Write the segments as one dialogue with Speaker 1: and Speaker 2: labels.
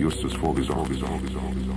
Speaker 1: solchen Fall hatte Justus vorgesorgt.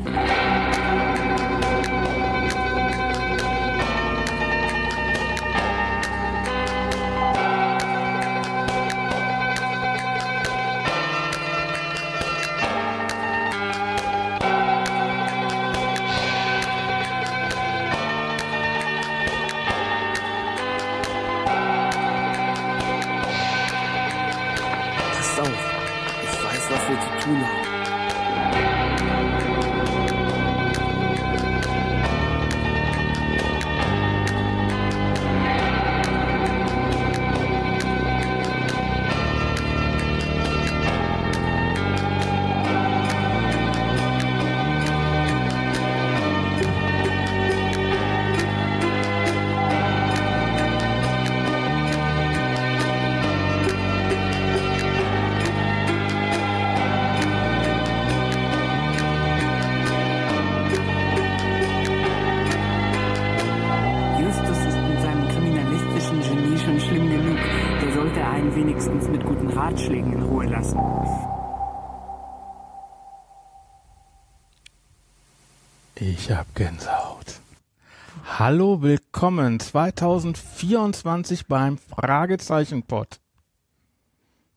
Speaker 2: Hallo, willkommen 2024 beim Fragezeichen-Pod.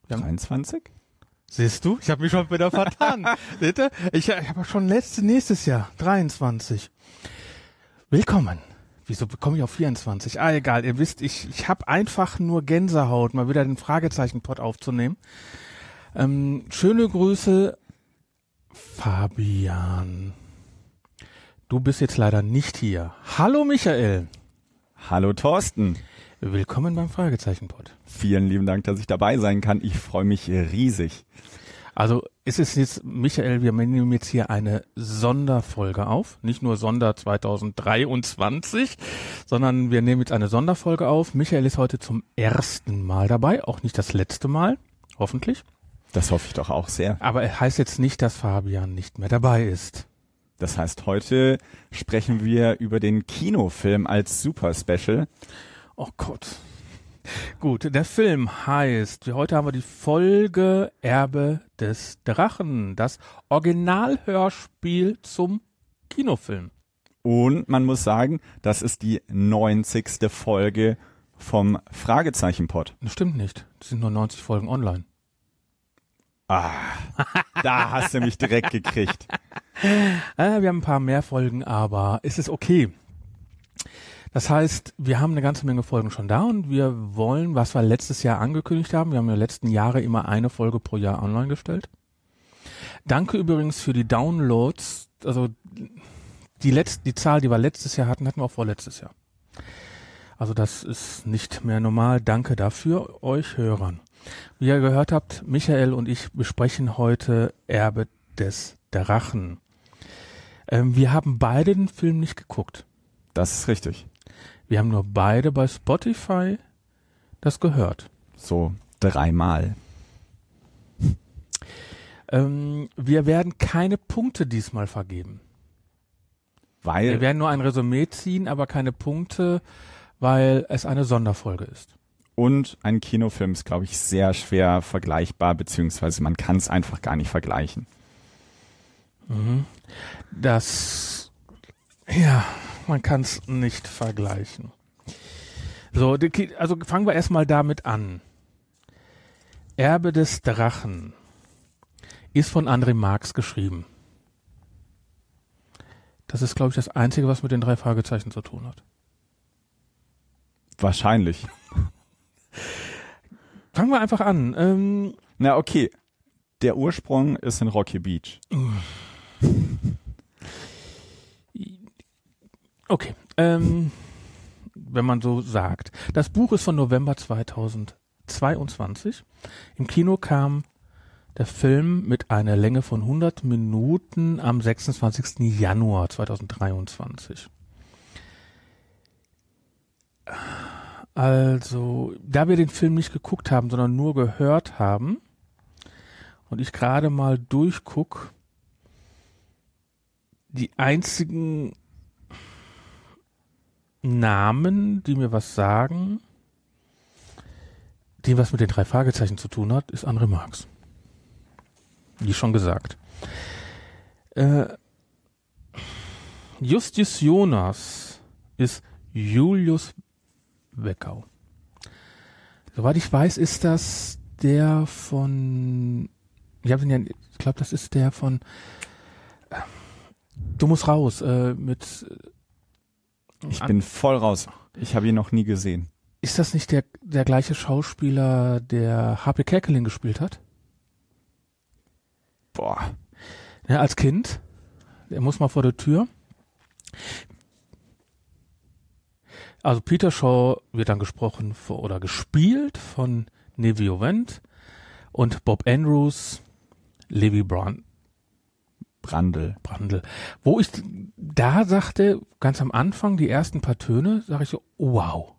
Speaker 2: Wir haben-
Speaker 3: 23?
Speaker 2: Siehst du? Ich habe mich schon wieder vertan. Seht ihr? Ich, ich habe schon letzte, nächstes Jahr, 23. Willkommen. Wieso bekomme ich auf 24? Ah, egal. Ihr wisst, ich, ich habe einfach nur Gänsehaut, mal wieder den Fragezeichen-Pod aufzunehmen. Ähm, schöne Grüße, Fabian. Du bist jetzt leider nicht hier. Hallo, Michael.
Speaker 3: Hallo Thorsten.
Speaker 2: Willkommen beim Fragezeichen-Pod.
Speaker 3: Vielen lieben Dank, dass ich dabei sein kann. Ich freue mich riesig.
Speaker 2: Also ist es jetzt, Michael, wir nehmen jetzt hier eine Sonderfolge auf. Nicht nur Sonder 2023, sondern wir nehmen jetzt eine Sonderfolge auf. Michael ist heute zum ersten Mal dabei, auch nicht das letzte Mal, hoffentlich.
Speaker 3: Das hoffe ich doch auch sehr.
Speaker 2: Aber es heißt jetzt nicht, dass Fabian nicht mehr dabei ist.
Speaker 3: Das heißt, heute sprechen wir über den Kinofilm als Super Special.
Speaker 2: Oh Gott. Gut, der Film heißt, heute haben wir die Folge Erbe des Drachen, das Originalhörspiel zum Kinofilm.
Speaker 3: Und man muss sagen, das ist die 90. Folge vom Fragezeichen-Pod.
Speaker 2: Das stimmt nicht. Es sind nur 90 Folgen online.
Speaker 3: Ah, da hast du mich direkt gekriegt.
Speaker 2: Äh, wir haben ein paar mehr Folgen, aber es ist okay. Das heißt, wir haben eine ganze Menge Folgen schon da und wir wollen, was wir letztes Jahr angekündigt haben, wir haben den letzten Jahren immer eine Folge pro Jahr online gestellt. Danke übrigens für die Downloads. Also die letzte, die Zahl, die wir letztes Jahr hatten, hatten wir auch vorletztes Jahr. Also das ist nicht mehr normal. Danke dafür euch Hörern. Wie ihr gehört habt, Michael und ich besprechen heute Erbe des Drachen. Ähm, wir haben beide den Film nicht geguckt.
Speaker 3: Das ist richtig.
Speaker 2: Wir haben nur beide bei Spotify das gehört.
Speaker 3: So dreimal.
Speaker 2: Ähm, wir werden keine Punkte diesmal vergeben. Wir
Speaker 3: Weil,
Speaker 2: werden nur ein Resümee ziehen, aber keine Punkte, weil es eine Sonderfolge ist.
Speaker 3: und ein Kinofilm ist, glaube ich, sehr schwer vergleichbar, beziehungsweise man kann es einfach gar nicht vergleichen.
Speaker 2: Das, ja, man kann es nicht vergleichen. So, also fangen wir erstmal damit an. Erbe des Drachen ist von André Marx geschrieben. Das ist, glaube ich, das Einzige, was mit den drei Fragezeichen zu tun hat.
Speaker 3: Wahrscheinlich.
Speaker 2: Fangen wir einfach an. Ähm,
Speaker 3: Na, okay. Der Ursprung ist in Rocky Beach.
Speaker 2: Okay, ähm, wenn man so sagt. Das Buch ist von November 2022. Im Kino kam der Film mit einer Länge von 100 Minuten am 26. Januar 2023. Also, da wir den Film nicht geguckt haben, sondern nur gehört haben und ich gerade mal durchguck, die einzigen Namen, die mir was sagen, die was mit den drei Fragezeichen zu tun hat, ist André Marx. wie schon gesagt. Äh, Justus Jonas ist Julius Weckau. Soweit ich weiß, ist das der von, ich ja, ich glaube, das ist der von, du musst raus, äh, mit,
Speaker 3: Ich bin voll raus. Ich habe ihn noch nie gesehen.
Speaker 2: ist das nicht der, der gleiche Schauspieler, der Harpe Kerkeling gespielt hat?
Speaker 3: Boah.
Speaker 2: Ja, als Kind. Er muss mal vor der Tür. Also Peter Shaw wird dann gesprochen vor, oder gespielt von Nevio Wendt und Bob Andrews, Levi Brand,
Speaker 3: Brandl.
Speaker 2: Brandl. Wo ich da sagte, ganz am Anfang, die ersten paar Töne, sage ich so, oh, wow.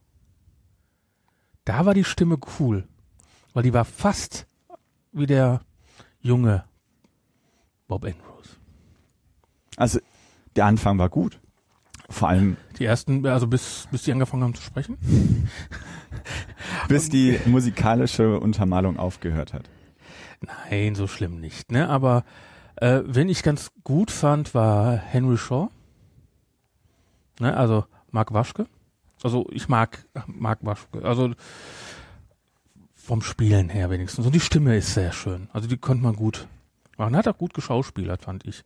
Speaker 2: Da war die Stimme cool. Weil die war fast wie der junge Bob Andrews.
Speaker 3: Also der Anfang war gut. Vor allem
Speaker 2: Die ersten, also bis, bis die angefangen haben zu sprechen.
Speaker 3: bis die musikalische Untermalung aufgehört hat.
Speaker 2: Nein, so schlimm nicht, ne? Aber äh, wen ich ganz gut fand, war Henry Shaw. Ne? Also Mark Waschke. Also ich mag Mark Waschke. Also vom Spielen her wenigstens. Und die Stimme ist sehr schön. Also die konnte man gut machen. Hat auch gut geschauspielert, fand ich.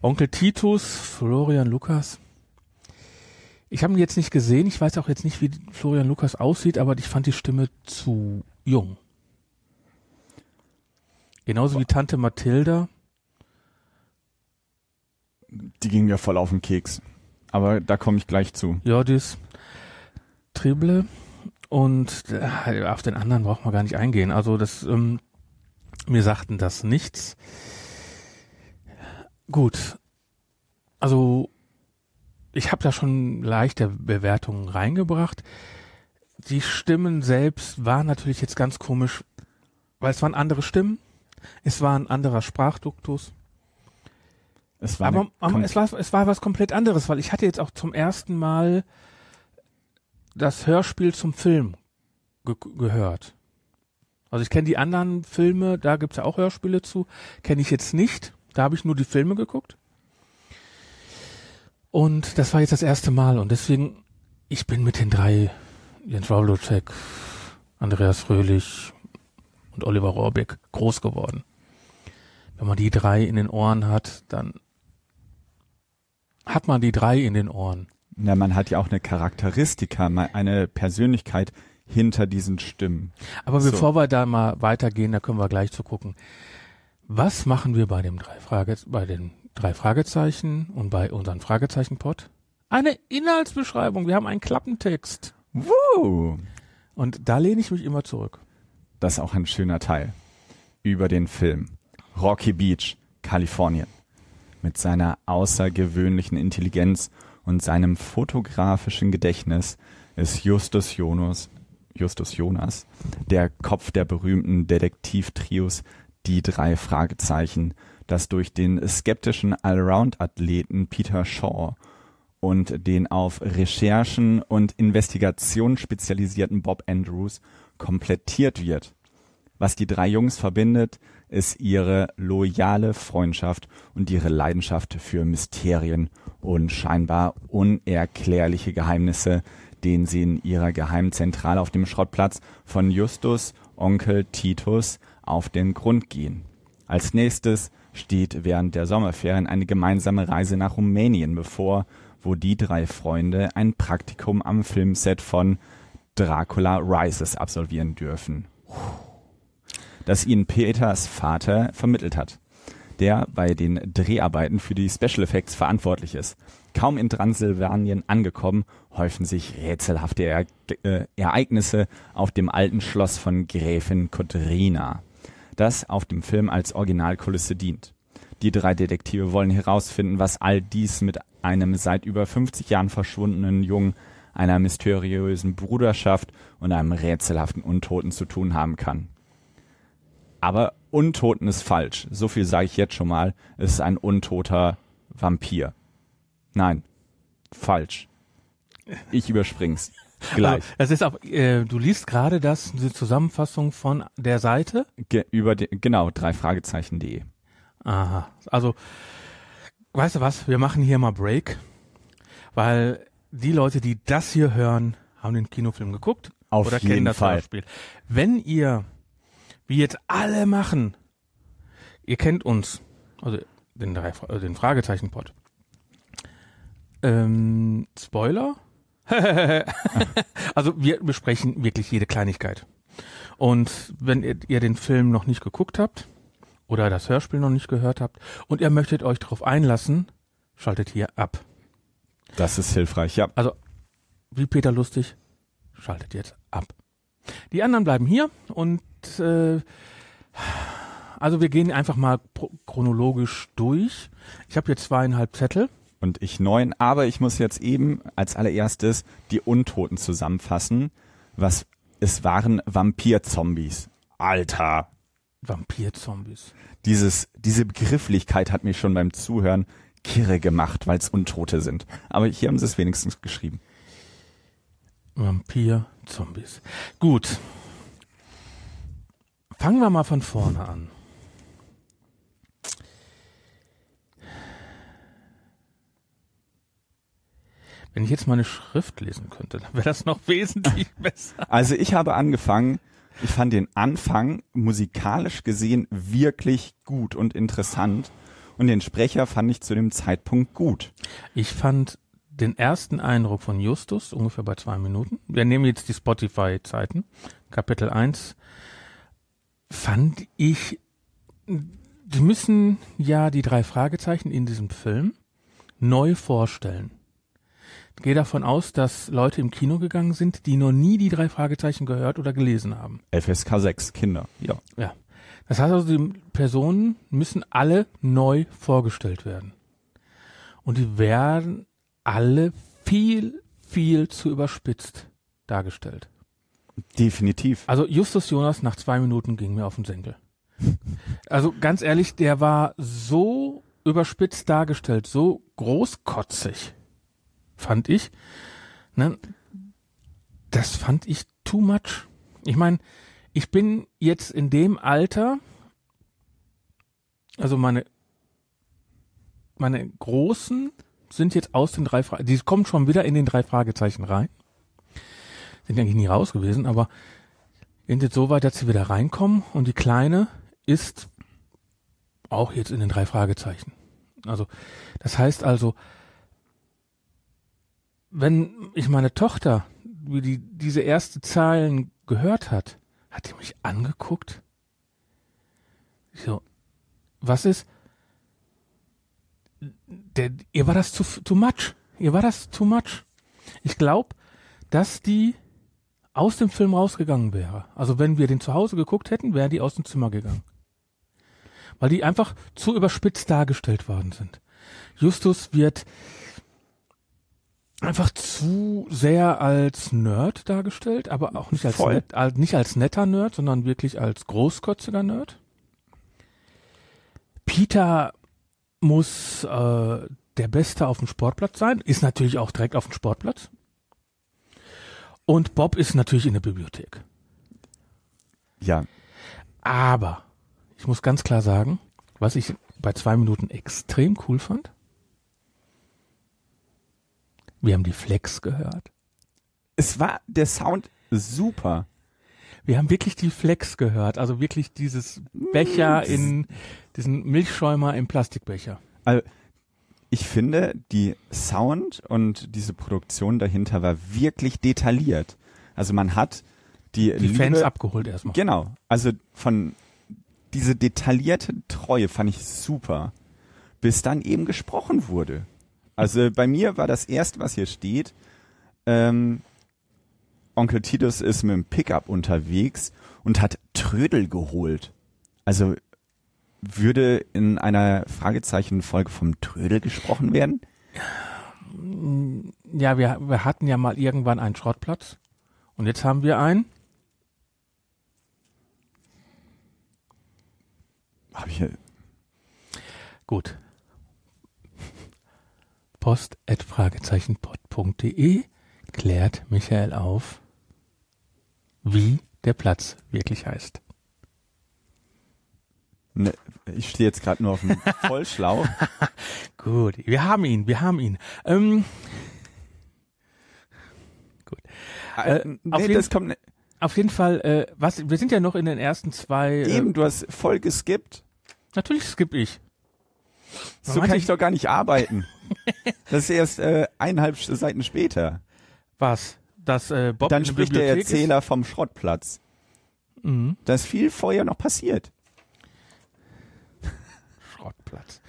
Speaker 2: Onkel Titus, Florian Lukas. Ich habe ihn jetzt nicht gesehen. Ich weiß auch jetzt nicht, wie Florian Lukas aussieht, aber ich fand die Stimme zu jung. Genauso wie Tante Mathilda.
Speaker 3: Die ging mir voll auf den Keks. Aber da komme ich gleich zu.
Speaker 2: Jordis Trible und äh, auf den anderen braucht man gar nicht eingehen. Also das, ähm, mir sagten das nichts. Gut, also ich habe da schon leichte Bewertungen reingebracht. Die Stimmen selbst waren natürlich jetzt ganz komisch, weil es waren andere Stimmen, es war ein anderer Sprachduktus.
Speaker 3: Es war
Speaker 2: Aber, aber es, war, es war was komplett anderes, weil ich hatte jetzt auch zum ersten Mal das Hörspiel zum Film ge gehört. Also ich kenne die anderen Filme, da gibt's ja auch Hörspiele zu, kenne ich jetzt nicht. Da habe ich nur die Filme geguckt. Und das war jetzt das erste Mal und deswegen, ich bin mit den drei, Jens Wawlocek, Andreas Fröhlich und Oliver Rohrbeck groß geworden. Wenn man die drei in den Ohren hat, dann hat man die drei in den Ohren.
Speaker 3: Na, man hat ja auch eine Charakteristika, eine Persönlichkeit hinter diesen Stimmen.
Speaker 2: Aber
Speaker 3: So.
Speaker 2: bevor wir da mal weitergehen, da können wir gleich zu gucken. Was machen wir bei dem drei Frage, bei den drei Fragezeichen und bei unseren Fragezeichenpot? Eine Inhaltsbeschreibung. Wir haben einen Klappentext.
Speaker 3: Woo!
Speaker 2: Und da lehne ich mich immer zurück.
Speaker 3: Das ist auch ein schöner Teil. Über den Film. Rocky Beach, Kalifornien. Mit seiner außergewöhnlichen Intelligenz und seinem fotografischen Gedächtnis ist Justus Jonas, Justus Jonas der Kopf der berühmten Detektivtrios Die drei Fragezeichen, das durch den skeptischen Allround-Athleten Peter Shaw und den auf Recherchen und Investigationen spezialisierten Bob Andrews komplettiert wird. Was die drei Jungs verbindet, ist ihre loyale Freundschaft und ihre Leidenschaft für Mysterien und scheinbar unerklärliche Geheimnisse, denen sie in ihrer Geheimzentrale auf dem Schrottplatz von Justus Onkel Titus auf den Grund gehen. Als nächstes steht während der Sommerferien eine gemeinsame Reise nach Rumänien bevor, wo die drei Freunde ein Praktikum am Filmset von Dracula Rises absolvieren dürfen. Das ihnen Peters Vater vermittelt hat, der bei den Dreharbeiten für die Special Effects verantwortlich ist. Kaum in Transsilvanien angekommen, häufen sich rätselhafte er äh, Ereignisse auf dem alten Schloss von Gräfin Kotrina, das auf dem Film als Originalkulisse dient. Die drei Detektive wollen herausfinden, was all dies mit einem seit über 50 Jahren verschwundenen Jungen, einer mysteriösen Bruderschaft und einem rätselhaften Untoten zu tun haben kann. Aber Untoten ist falsch. So viel sage ich jetzt schon mal. Es ist ein untoter Vampir. Nein, falsch. Ich überspring's. Gleich.
Speaker 2: Das ist auch, äh, du liest gerade das, die Zusammenfassung von der Seite.
Speaker 3: Ge über die, genau, drei Fragezeichen.de.
Speaker 2: Aha. Also, weißt du was? Wir machen hier mal Break, weil die Leute, die das hier hören, haben den Kinofilm geguckt
Speaker 3: Auf
Speaker 2: oder
Speaker 3: jeden
Speaker 2: kennen das
Speaker 3: Fall.
Speaker 2: Hörspiel. Wenn ihr, wie jetzt alle machen, ihr kennt uns, also den, drei, äh, den Fragezeichen-Pod. Ähm, Spoiler? also wir besprechen wirklich jede Kleinigkeit. Und wenn ihr, ihr den Film noch nicht geguckt habt oder das Hörspiel noch nicht gehört habt und ihr möchtet euch darauf einlassen, schaltet hier ab.
Speaker 3: Das ist hilfreich, ja.
Speaker 2: Also, wie Peter Lustig, schaltet jetzt ab. Die anderen bleiben hier und äh, also wir gehen einfach mal chronologisch durch. Ich habe hier zweieinhalb Zettel.
Speaker 3: Und ich neun, aber ich muss jetzt eben als allererstes die Untoten zusammenfassen. Was, es waren Vampir-Zombies. Alter.
Speaker 2: Vampir-Zombies.
Speaker 3: Dieses, diese Begrifflichkeit hat mich schon beim Zuhören kirre gemacht, weil es Untote sind. Aber hier haben sie es wenigstens geschrieben.
Speaker 2: Vampir-Zombies. Gut. Fangen wir mal von vorne an. Wenn ich jetzt meine Schrift lesen könnte, dann wäre das noch wesentlich besser.
Speaker 3: Also ich habe angefangen, ich fand den Anfang musikalisch gesehen wirklich gut und interessant. Und den Sprecher fand ich zu dem Zeitpunkt gut.
Speaker 2: Ich fand den ersten Eindruck von Justus ungefähr bei zwei Minuten. Wir nehmen jetzt die Spotify-Zeiten. Kapitel 1 fand ich, die müssen ja die drei Fragezeichen in diesem Film neu vorstellen. Ich gehe davon aus, dass Leute im Kino gegangen sind, die noch nie die drei Fragezeichen gehört oder gelesen haben.
Speaker 3: FSK 6 Kinder, ja.
Speaker 2: Ja. Das heißt also, die Personen müssen alle neu vorgestellt werden. Und die werden alle viel, viel zu überspitzt dargestellt.
Speaker 3: Definitiv.
Speaker 2: Also Justus Jonas nach zwei Minuten ging mir auf den Senkel. Also ganz ehrlich, der war so überspitzt dargestellt, so großkotzig, fand ich. Ne? Das fand ich too much. Ich meine, ich bin jetzt in dem Alter, also meine, meine Großen sind jetzt aus den drei Fragezeichen, die kommen schon wieder in den drei Fragezeichen rein. Sind eigentlich nie raus gewesen, aber sind jetzt so weit, dass sie wieder reinkommen und die Kleine ist auch jetzt in den drei Fragezeichen. Also, das heißt also, wenn ich meine Tochter, wie die diese erste Zeilen gehört hat, hat die mich angeguckt. So, was ist? Der, ihr war das zu, too much. Ihr war das too much. Ich glaube, dass die aus dem Film rausgegangen wäre. Also wenn wir den zu Hause geguckt hätten, wären die aus dem Zimmer gegangen. Weil die einfach zu überspitzt dargestellt worden sind. Justus wird einfach zu sehr als Nerd dargestellt, aber auch nicht als, net, als nicht als netter Nerd, sondern wirklich als großkotziger Nerd. Peter muss äh, der Beste auf dem Sportplatz sein, ist natürlich auch direkt auf dem Sportplatz. Und Bob ist natürlich in der Bibliothek.
Speaker 3: Ja,
Speaker 2: Aber ich muss ganz klar sagen, was ich bei zwei Minuten extrem cool fand. Wir haben die Flex gehört.
Speaker 3: es war der Sound super.
Speaker 2: Wir haben wirklich die Flex gehört, also wirklich dieses Becher in diesen Milchschäumer im Plastikbecher.
Speaker 3: Also, ich finde, die Sound und diese Produktion dahinter war wirklich detailliert. Also man hat die,
Speaker 2: Die
Speaker 3: Liebe,
Speaker 2: Fans abgeholt erstmal.
Speaker 3: Genau. Also von diese detaillierte Treue fand ich super, bis dann eben gesprochen wurde. Also bei mir war das erste, was hier steht, ähm, Onkel Titus ist mit dem Pickup unterwegs und hat Trödel geholt. Also würde in einer Fragezeichenfolge vom Trödel gesprochen werden?
Speaker 2: Ja, wir, wir hatten ja mal irgendwann einen Schrottplatz und jetzt haben wir einen.
Speaker 3: Hab ich,
Speaker 2: Gut. Post at fragezeichenpod.de klärt Michael auf, wie der Platz wirklich heißt.
Speaker 3: ne, ich stehe jetzt gerade nur auf dem Vollschlauch.
Speaker 2: Gut, wir haben ihn, wir haben ihn. Ähm, gut.
Speaker 3: Äh,
Speaker 2: Äh,
Speaker 3: nee,
Speaker 2: auf jeden-
Speaker 3: das kommt ne-
Speaker 2: Auf jeden Fall, äh, was, wir sind ja noch in den ersten zwei. Äh,
Speaker 3: eben, du hast voll geskippt.
Speaker 2: Natürlich skippe ich.
Speaker 3: So kann
Speaker 2: ich-
Speaker 3: ich doch gar nicht arbeiten. Das ist erst äh, eineinhalb Seiten später.
Speaker 2: Was? Dass äh, Bob
Speaker 3: Dann spricht der Erzähler vom Schrottplatz.
Speaker 2: Ist? Mhm.
Speaker 3: Da ist viel vorher noch passiert.
Speaker 2: Schrottplatz.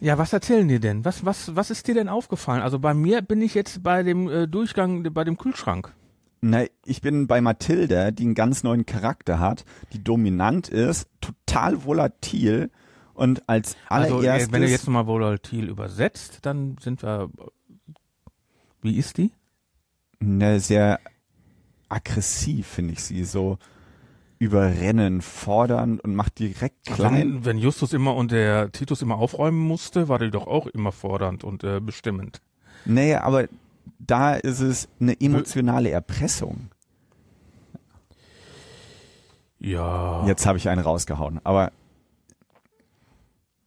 Speaker 2: Ja, was erzählen die denn? Was, was, was ist dir denn aufgefallen? Also bei mir bin ich jetzt bei dem äh, Durchgang, bei dem Kühlschrank.
Speaker 3: Na, ich bin bei Mathilda, die einen ganz neuen Charakter hat, die dominant ist, total volatil und als
Speaker 2: Also
Speaker 3: allererstes
Speaker 2: äh, wenn du jetzt nochmal volatil übersetzt, dann sind wir. Wie ist die?
Speaker 3: ne, sehr aggressiv, finde ich sie, so überrennen, fordern und macht direkt klein.
Speaker 2: Wenn, wenn Justus immer und der Titus immer aufräumen musste, war die doch auch immer fordernd und äh, bestimmend.
Speaker 3: Nee, aber da ist es eine emotionale Erpressung.
Speaker 2: Ja.
Speaker 3: Jetzt habe ich einen rausgehauen, aber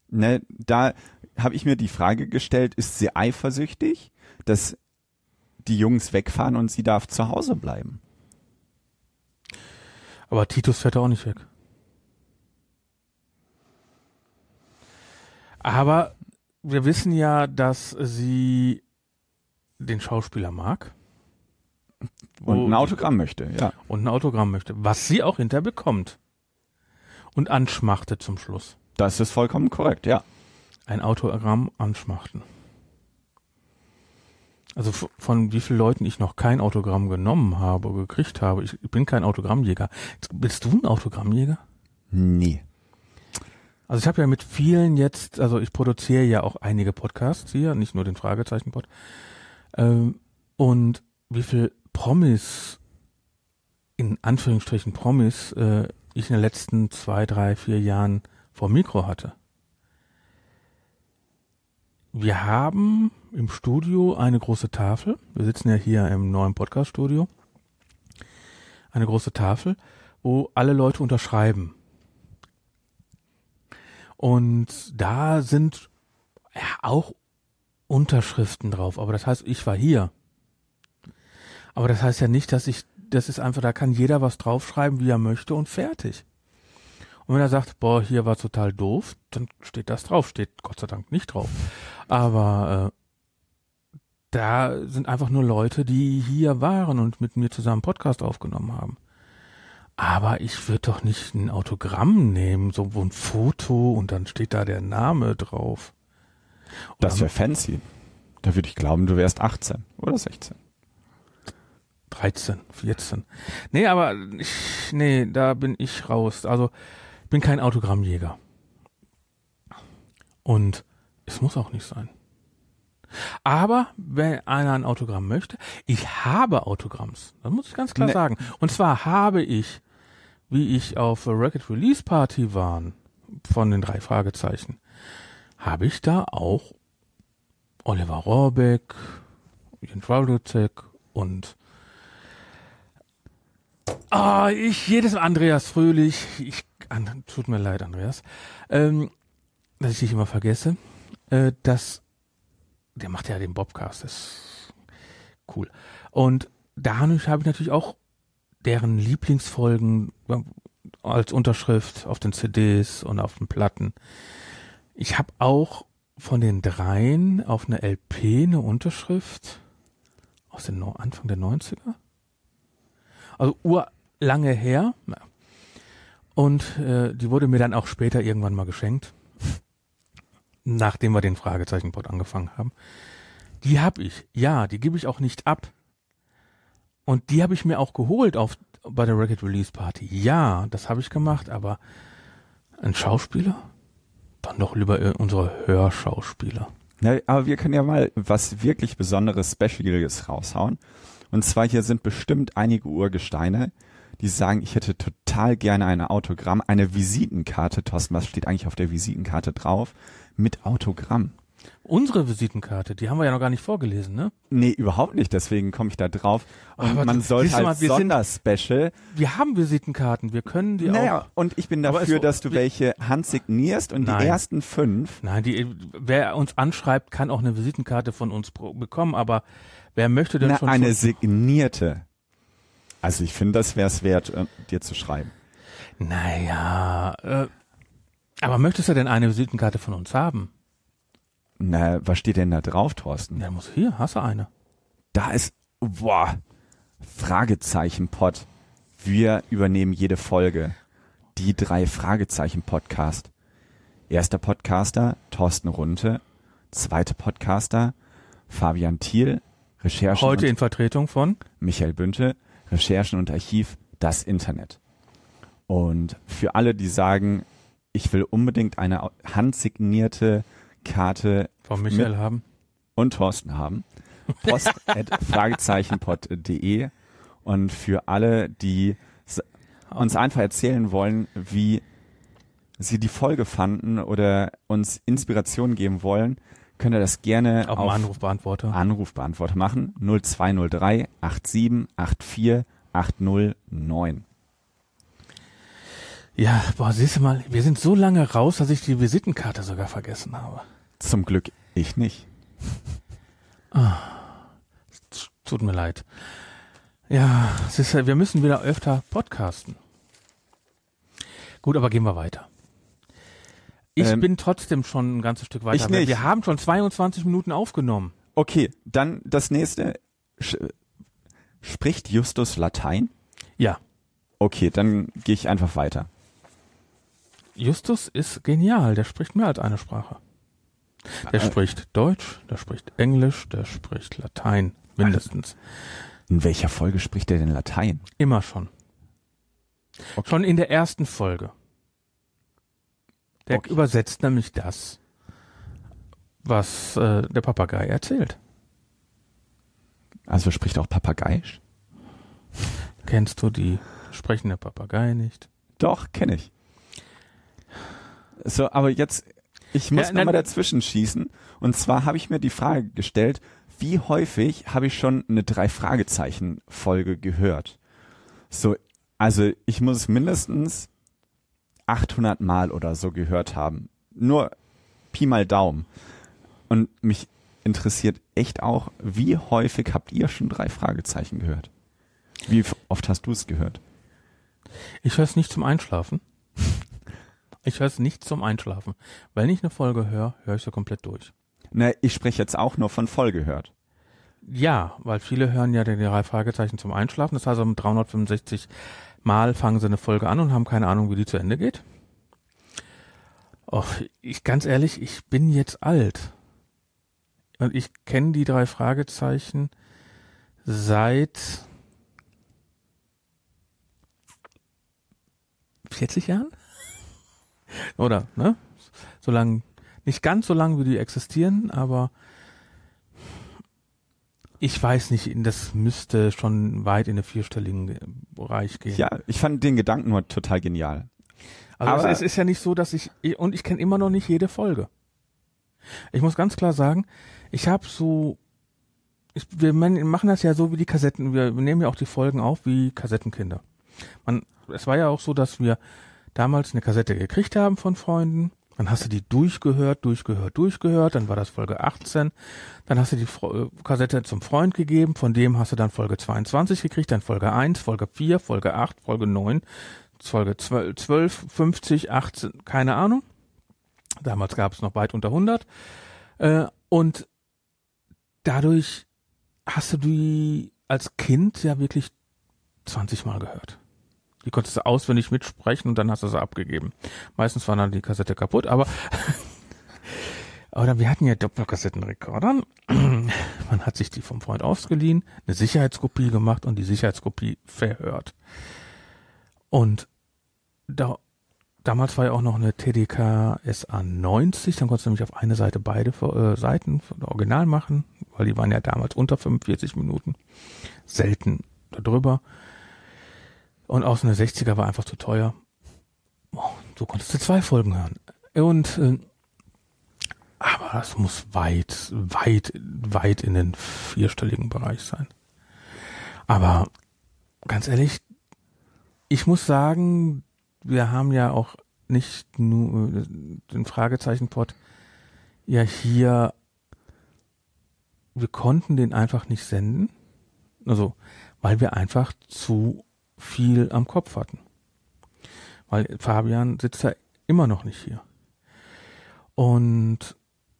Speaker 3: ne, da habe ich mir die Frage gestellt, ist sie eifersüchtig, dass die Jungs wegfahren und sie darf zu Hause bleiben?
Speaker 2: Aber Titus fährt auch nicht weg. Aber wir wissen ja, dass sie den Schauspieler mag.
Speaker 3: Und ein Autogramm möchte, ja.
Speaker 2: Und ein Autogramm möchte. Was sie auch hinterher bekommt. Und anschmachtet zum Schluss.
Speaker 3: Das ist vollkommen korrekt, ja.
Speaker 2: Ein Autogramm anschmachten. Also von wie vielen Leuten ich noch kein Autogramm genommen habe, gekriegt habe. Ich bin kein Autogrammjäger. Bist du ein Autogrammjäger?
Speaker 3: Nee.
Speaker 2: Also ich habe ja mit vielen jetzt, also ich produziere ja auch einige Podcasts hier, nicht nur den Fragezeichen-Pod. Ähm, und wie viel Promis, in Anführungsstrichen Promis, äh, ich in den letzten zwei, drei, vier Jahren vor Mikro hatte. Wir haben im Studio eine große Tafel. Wir sitzen ja hier im neuen Podcast-Studio. Eine große Tafel, wo alle Leute unterschreiben. Und da sind ja, auch Unterschriften drauf. Aber das heißt, ich war hier. Aber das heißt ja nicht, dass ich, das ist einfach, da kann jeder was draufschreiben, wie er möchte und fertig. Und wenn er sagt, boah, hier war total doof, dann steht das drauf. Steht Gott sei Dank nicht drauf. Aber äh, da sind einfach nur Leute, die hier waren und mit mir zusammen Podcast aufgenommen haben. Aber ich würde doch nicht ein Autogramm nehmen, so ein Foto und dann steht da der Name drauf.
Speaker 3: Das wäre fancy. Da würde ich glauben, du wärst 18 oder 16.
Speaker 2: 13, 14. Nee, aber ich, nee, da bin ich raus. Also, bin kein Autogrammjäger. Und es muss auch nicht sein. Aber wenn einer ein Autogramm möchte, ich habe Autogramms. Das muss ich ganz klar
Speaker 3: Nee.
Speaker 2: sagen. Und zwar habe ich, wie ich auf der Record Release Party waren, von den drei Fragezeichen, habe ich da auch Oliver Rohrbeck, Jens Walduzek und Ah, ich jedes Mal Andreas Fröhlich. Ich, an, tut mir leid, Andreas, ähm, dass ich dich immer vergesse. Äh, das, der macht ja den Bobcast, das ist cool. Und dadurch habe ich natürlich auch deren Lieblingsfolgen äh, als Unterschrift auf den CDs und auf den Platten. Ich habe auch von den dreien auf eine LP eine Unterschrift aus den Anfang der 90er. Also urlange her. Ja. Und äh, die wurde mir dann auch später irgendwann mal geschenkt. Nachdem wir den Fragezeichenpod angefangen haben. Die habe ich. Ja, die gebe ich auch nicht ab. Und die habe ich mir auch geholt auf bei der Record Release Party. Ja, das habe ich gemacht, aber ein Schauspieler? Dann doch lieber äh, unsere Hörschauspieler.
Speaker 3: Ja, aber wir können ja mal was wirklich Besonderes, Specialiges raushauen. Und zwar hier sind bestimmt einige Urgesteine, die sagen, ich hätte total gerne ein Autogramm, eine Visitenkarte. Thorsten, was steht eigentlich auf der Visitenkarte drauf? Mit Autogramm.
Speaker 2: Unsere Visitenkarte, die haben wir ja noch gar nicht vorgelesen, ne?
Speaker 3: Nee, überhaupt nicht, deswegen komme ich da drauf. Und
Speaker 2: Aber
Speaker 3: man sollte als
Speaker 2: mal, wir sind-
Speaker 3: Sonderspecial
Speaker 2: Wir haben Visitenkarten, wir können die
Speaker 3: Naja,
Speaker 2: auch.
Speaker 3: und ich bin dafür,
Speaker 2: es-
Speaker 3: dass du welche handsignierst und
Speaker 2: Nein.
Speaker 3: die ersten fünf.
Speaker 2: Nein, die, wer uns anschreibt, kann auch eine Visitenkarte von uns bekommen, aber wer möchte denn
Speaker 3: Na,
Speaker 2: schon
Speaker 3: eine signierte. Also ich finde, das wäre es wert, äh, dir zu schreiben.
Speaker 2: Naja, äh, aber möchtest du denn eine Visitenkarte von uns haben?
Speaker 3: Na, was steht denn da drauf, Thorsten?
Speaker 2: Ja, muss hier, hast du eine.
Speaker 3: Da ist, boah, Fragezeichen-Pod. Wir übernehmen jede Folge. Die drei Fragezeichen-Podcast. Erster Podcaster, Thorsten Runte. Zweiter Podcaster, Fabian Thiel. Recherchen
Speaker 2: Heute in Vertretung von?
Speaker 3: Michael Bünte, Recherchen und Archiv, das Internet. Und für alle, die sagen, ich will unbedingt eine handsignierte Karte
Speaker 2: Von Michael haben.
Speaker 3: und Thorsten haben, post at fragezeichenpod.de und für alle, die uns einfach erzählen wollen, wie sie die Folge fanden oder uns Inspiration geben wollen, könnt ihr das gerne
Speaker 2: Auf dem Anrufbeantworter.
Speaker 3: Anrufbeantworter machen. 0203 8784 809.
Speaker 2: Ja, boah, siehst du mal, wir sind so lange raus, dass ich die Visitenkarte sogar vergessen habe.
Speaker 3: Zum Glück ich nicht.
Speaker 2: Tut mir leid. Ja, ist, ja- wir müssen wieder öfter podcasten. Gut, aber gehen wir weiter. Ich
Speaker 3: Ähm,
Speaker 2: bin trotzdem schon ein ganzes Stück weiter.
Speaker 3: ich nicht.
Speaker 2: Wir haben schon 22 Minuten aufgenommen.
Speaker 3: Okay, dann das nächste. Spricht Justus Latein?
Speaker 2: Ja,
Speaker 3: Okay, dann gehe ich einfach weiter.
Speaker 2: Justus ist genial. Der spricht mehr als eine Sprache. Der
Speaker 3: Äh,
Speaker 2: spricht Deutsch, der spricht Englisch, der spricht Latein. Mindestens.
Speaker 3: In welcher Folge spricht er denn Latein?
Speaker 2: Immer schon.
Speaker 3: Okay.
Speaker 2: Schon in der ersten Folge. Der
Speaker 3: Okay.
Speaker 2: übersetzt nämlich das, was äh, der Papagei erzählt.
Speaker 3: Also spricht auch Papageisch?
Speaker 2: Kennst du die sprechende Papagei nicht?
Speaker 3: Doch, kenne ich. So, aber jetzt, ich muss
Speaker 2: Ja,
Speaker 3: noch mal
Speaker 2: nein.
Speaker 3: dazwischen schießen. Und zwar habe ich mir die Frage gestellt, wie häufig habe ich schon eine Drei-Fragezeichen-Folge gehört? So, also ich muss es mindestens 800 Mal oder so gehört haben. Nur Pi mal Daumen. Und mich interessiert echt auch, wie häufig habt ihr schon drei Fragezeichen gehört? Wie oft hast du es gehört?
Speaker 2: Ich höre es nicht zum Einschlafen. Ich höre es nicht zum Einschlafen. Wenn ich eine Folge höre, höre ich sie komplett durch.
Speaker 3: Na, ich spreche jetzt auch nur von voll gehört.
Speaker 2: Ja, weil viele hören ja die drei Fragezeichen zum Einschlafen. Das heißt, um 365 Mal fangen sie eine Folge an und haben keine Ahnung, wie die zu Ende geht. Och, ich ganz ehrlich, ich bin jetzt alt. Und ich kenne die drei Fragezeichen seit 40 Jahren? Oder, ne? So lang, nicht ganz so lang, wie die existieren, aber ich weiß nicht, das müsste schon weit in den vierstelligen Bereich gehen.
Speaker 3: Ja, ich fand den Gedanken nur total genial.
Speaker 2: Also
Speaker 3: Aber-
Speaker 2: es, es ist ja nicht so, dass ich und ich kenne immer noch nicht jede Folge. Ich muss ganz klar sagen, ich habe so ich, wir machen das ja so wie die Kassetten, wir nehmen ja auch die Folgen auf wie Kassettenkinder. Man, es war ja auch so, dass wir damals eine Kassette gekriegt haben von Freunden, dann hast du die durchgehört, durchgehört, durchgehört, dann war das Folge 18, dann hast du die äh, Kassette zum Freund gegeben, von dem hast du dann Folge 22 gekriegt, dann Folge 1, Folge 4, Folge 8, Folge 9, Folge 12, 12 50, 18, keine Ahnung. Damals gab es noch weit unter 100. Äh, und dadurch hast du die als Kind ja wirklich 20 Mal gehört. Die konntest du auswendig mitsprechen und dann hast du sie abgegeben. Meistens war dann die Kassette kaputt, aber oder wir hatten ja Doppelkassettenrekorder. Man hat sich die vom Freund ausgeliehen, eine Sicherheitskopie gemacht und die Sicherheitskopie verhört. Und da, damals war ja auch noch eine TDK SA 90, dann konntest du nämlich auf eine Seite beide äh, Seiten von Original machen, weil die waren ja damals unter 45 Minuten. Selten darüber. Und auch so eine 60er war einfach zu teuer. Oh, so konntest du zwei Folgen hören. Und äh, aber aber das muss weit, weit, weit in den vierstelligen Bereich sein. Aber ganz ehrlich, ich muss sagen, wir haben ja auch nicht nur äh, den Fragezeichenpot ja hier, wir konnten den einfach nicht senden. Also, weil wir einfach zu viel am Kopf hatten. Weil Fabian sitzt ja immer noch nicht hier. Und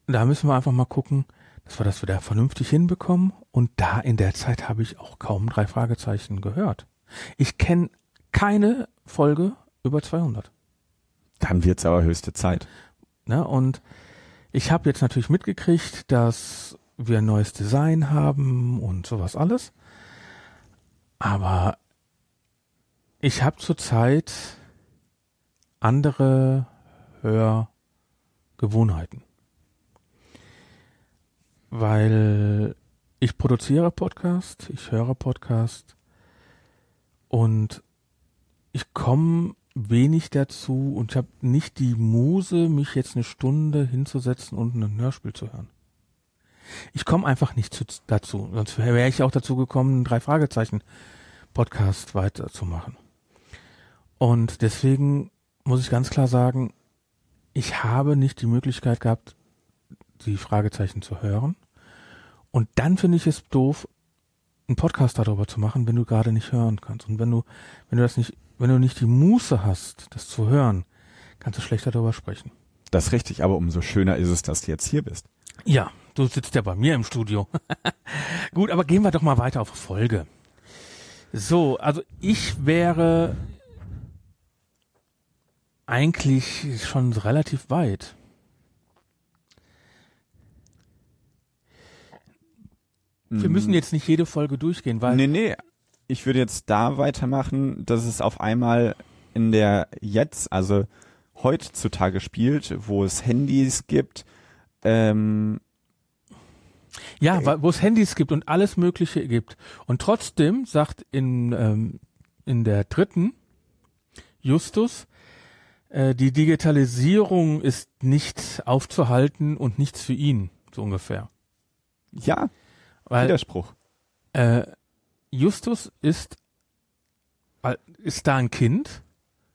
Speaker 2: da müssen wir einfach mal gucken, dass wir das wieder vernünftig hinbekommen. Und da in der Zeit habe ich auch kaum drei Fragezeichen gehört. Ich kenne keine Folge über 200.
Speaker 3: Dann wird's aber höchste Zeit.
Speaker 2: Ne? Und ich habe jetzt natürlich mitgekriegt, dass wir ein neues Design haben und sowas alles. Aber ich habe zurzeit andere Hörgewohnheiten. Weil ich produziere Podcast, ich höre Podcast und ich komme wenig dazu und ich habe nicht die Muse, mich jetzt eine Stunde hinzusetzen und ein Hörspiel zu hören. Ich komme einfach nicht zu, dazu. Sonst wäre ich auch dazu gekommen, drei Fragezeichen Podcast weiterzumachen. Und deswegen muss ich ganz klar sagen, ich habe nicht die Möglichkeit gehabt, die Fragezeichen zu hören. Und dann finde ich es doof, einen Podcast darüber zu machen, wenn du gerade nicht hören kannst. Und wenn du, wenn du das nicht, wenn du nicht die Muße hast, das zu hören, kannst du schlechter darüber sprechen.
Speaker 3: Das ist richtig, aber umso schöner ist es, dass du jetzt hier bist.
Speaker 2: Ja, du sitzt ja bei mir im Studio. Gut, aber gehen wir doch mal weiter auf Folge. So, also ich wäre eigentlich schon relativ weit. Wir müssen jetzt nicht jede Folge durchgehen, weil
Speaker 3: Nee, nee. Ich würde jetzt da weitermachen, dass es auf einmal in der jetzt, also heutzutage spielt, wo es Handys gibt, ähm,
Speaker 2: ja, weil- wo es Handys gibt und alles Mögliche gibt. Und trotzdem sagt in ähm, in der dritten Justus, äh, die Digitalisierung ist nicht aufzuhalten und nichts für ihn, so ungefähr.
Speaker 3: ja,
Speaker 2: Weil
Speaker 3: Widerspruch.
Speaker 2: Äh, Justus ist, ist da ein Kind.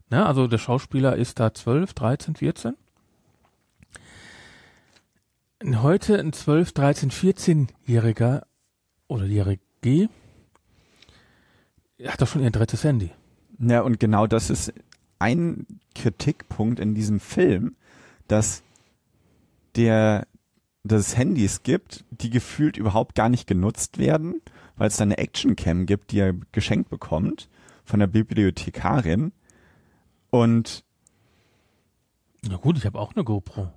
Speaker 2: Ne? Also der Schauspieler ist da 12, 13, 14. Und Heute ein 12, 13, 14-Jähriger oder Jährige hat doch schon ihr drittes Handy.
Speaker 3: Ja, und genau das ist ein Kritikpunkt in diesem Film, dass der dass es Handys gibt, die gefühlt überhaupt gar nicht genutzt werden, weil es da eine Actioncam gibt, die er geschenkt bekommt von der Bibliothekarin. Und
Speaker 2: Na gut, ich habe auch eine GoPro.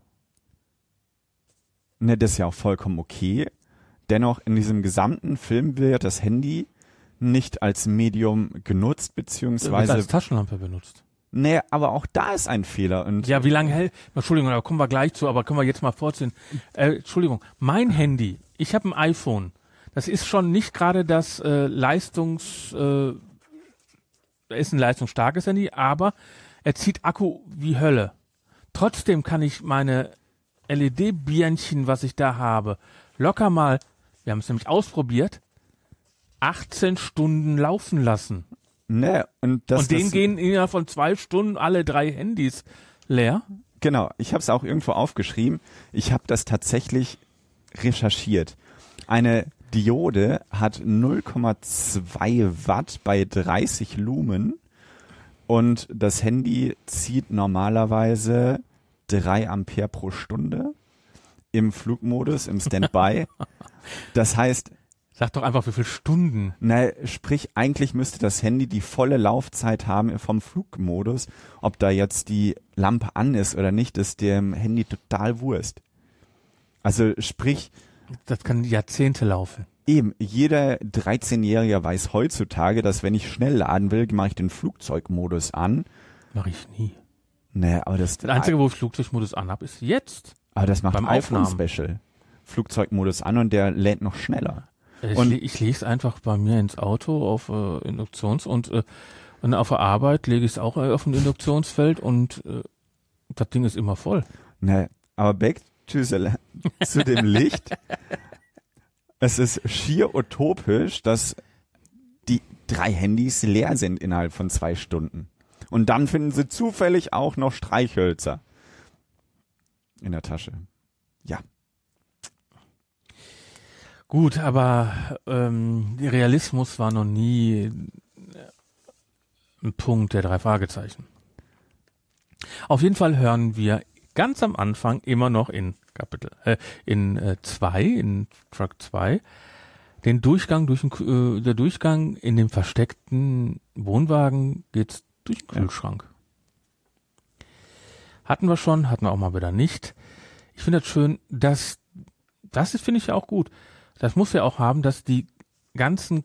Speaker 3: ne, das ist ja auch vollkommen okay. Dennoch in diesem gesamten Film wird das Handy nicht als Medium genutzt, beziehungsweise
Speaker 2: als Taschenlampe benutzt.
Speaker 3: Nee, aber auch da ist ein Fehler. Und
Speaker 2: Ja, wie lange hält? Entschuldigung, da kommen wir gleich zu, aber können wir jetzt mal vorziehen. Äh, Entschuldigung, mein Handy, ich habe ein iPhone. Das ist schon nicht gerade das äh, Leistungs, äh, ist ein leistungsstarkes Handy, aber er zieht Akku wie Hölle. Trotzdem kann ich meine LED-Birnchen, was ich da habe, locker mal, wir haben es nämlich ausprobiert, 18 Stunden laufen lassen.
Speaker 3: Ne, und das
Speaker 2: Und denen
Speaker 3: das,
Speaker 2: gehen innerhalb von zwei Stunden alle drei Handys leer.
Speaker 3: Genau, ich habe es auch irgendwo aufgeschrieben. Ich habe das tatsächlich recherchiert. Eine Diode hat 0,2 Watt bei 30 Lumen und das Handy zieht normalerweise 3 Ampere pro Stunde im Flugmodus, im Standby. Das heißt,
Speaker 2: Sag doch einfach, wie viele Stunden.
Speaker 3: na, sprich, eigentlich müsste das Handy die volle Laufzeit haben vom Flugmodus. Ob da jetzt die Lampe an ist oder nicht, ist dem Handy total Wurst. Also sprich,
Speaker 2: Das kann Jahrzehnte laufen.
Speaker 3: eben, jeder 13-Jährige weiß heutzutage, dass wenn ich schnell laden will, mache ich den Flugzeugmodus an.
Speaker 2: Mache ich nie.
Speaker 3: Nee, aber das,
Speaker 2: Das Einzige, wo ich Flugzeugmodus anhab, ist jetzt.
Speaker 3: aber das macht
Speaker 2: beim Aufnahmen.
Speaker 3: Special. Flugzeugmodus an und der lädt noch schneller.
Speaker 2: Ich,
Speaker 3: Und-
Speaker 2: ich lege es einfach bei mir ins Auto auf äh, Induktions- und, äh, und auf der Arbeit lege ich es auch äh, auf ein Induktionsfeld und äh, das Ding ist immer voll.
Speaker 3: Ne, aber Beck, Tschüssel zu dem Licht. Es ist schier utopisch, dass die drei Handys leer sind innerhalb von zwei Stunden. Und dann finden sie zufällig auch noch Streichhölzer in der Tasche. Ja.
Speaker 2: Gut, aber ähm, Realismus war noch nie ein Punkt der drei Fragezeichen. Auf jeden Fall hören wir ganz am Anfang immer noch in Kapitel, äh, in äh, zwei, in Truck 2, den Durchgang durch den, äh, der Durchgang in dem versteckten Wohnwagen geht's durch den Kühlschrank. Hatten wir schon, hatten wir auch mal wieder nicht. Ich finde das schön, dass, das finde ich ja auch gut. Das muss ja auch haben, dass die ganzen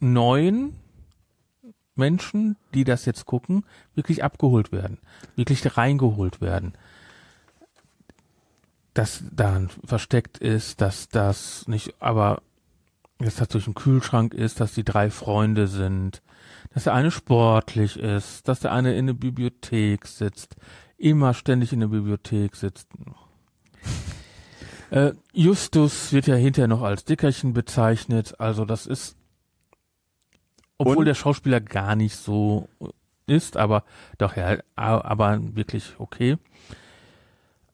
Speaker 2: neuen Menschen, die das jetzt gucken, wirklich abgeholt werden, wirklich reingeholt werden. Dass da versteckt ist, dass das nicht, aber dass das durch den Kühlschrank ist, dass die drei Freunde sind, dass der eine sportlich ist, dass der eine in der Bibliothek sitzt, immer ständig in der Bibliothek sitzt. Äh, Justus wird ja hinterher noch als Dickerchen bezeichnet, also das ist, obwohl
Speaker 3: Und?
Speaker 2: der Schauspieler gar nicht so ist, aber doch ja, aber wirklich okay.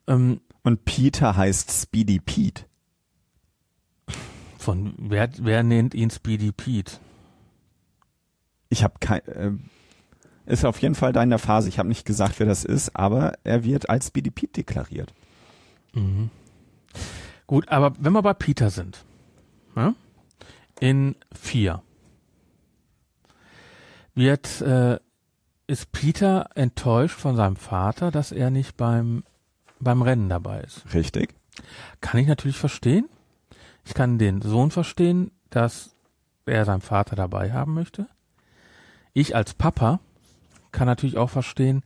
Speaker 2: Ähm,
Speaker 3: Und Peter heißt Speedy Pete.
Speaker 2: von wer, wer nennt ihn Speedy Pete?
Speaker 3: Ich habe kein, äh, ist auf jeden Fall da in der Phase. Ich habe nicht gesagt, wer das ist, aber er wird als Speedy Pete deklariert.
Speaker 2: Gut, aber wenn wir bei Peter sind, ja, in vier wird äh, ist Peter enttäuscht von seinem Vater, dass er nicht beim beim Rennen dabei ist.
Speaker 3: Richtig?
Speaker 2: Kann ich natürlich verstehen. Ich kann den Sohn verstehen, dass er seinen Vater dabei haben möchte. Ich als Papa kann natürlich auch verstehen,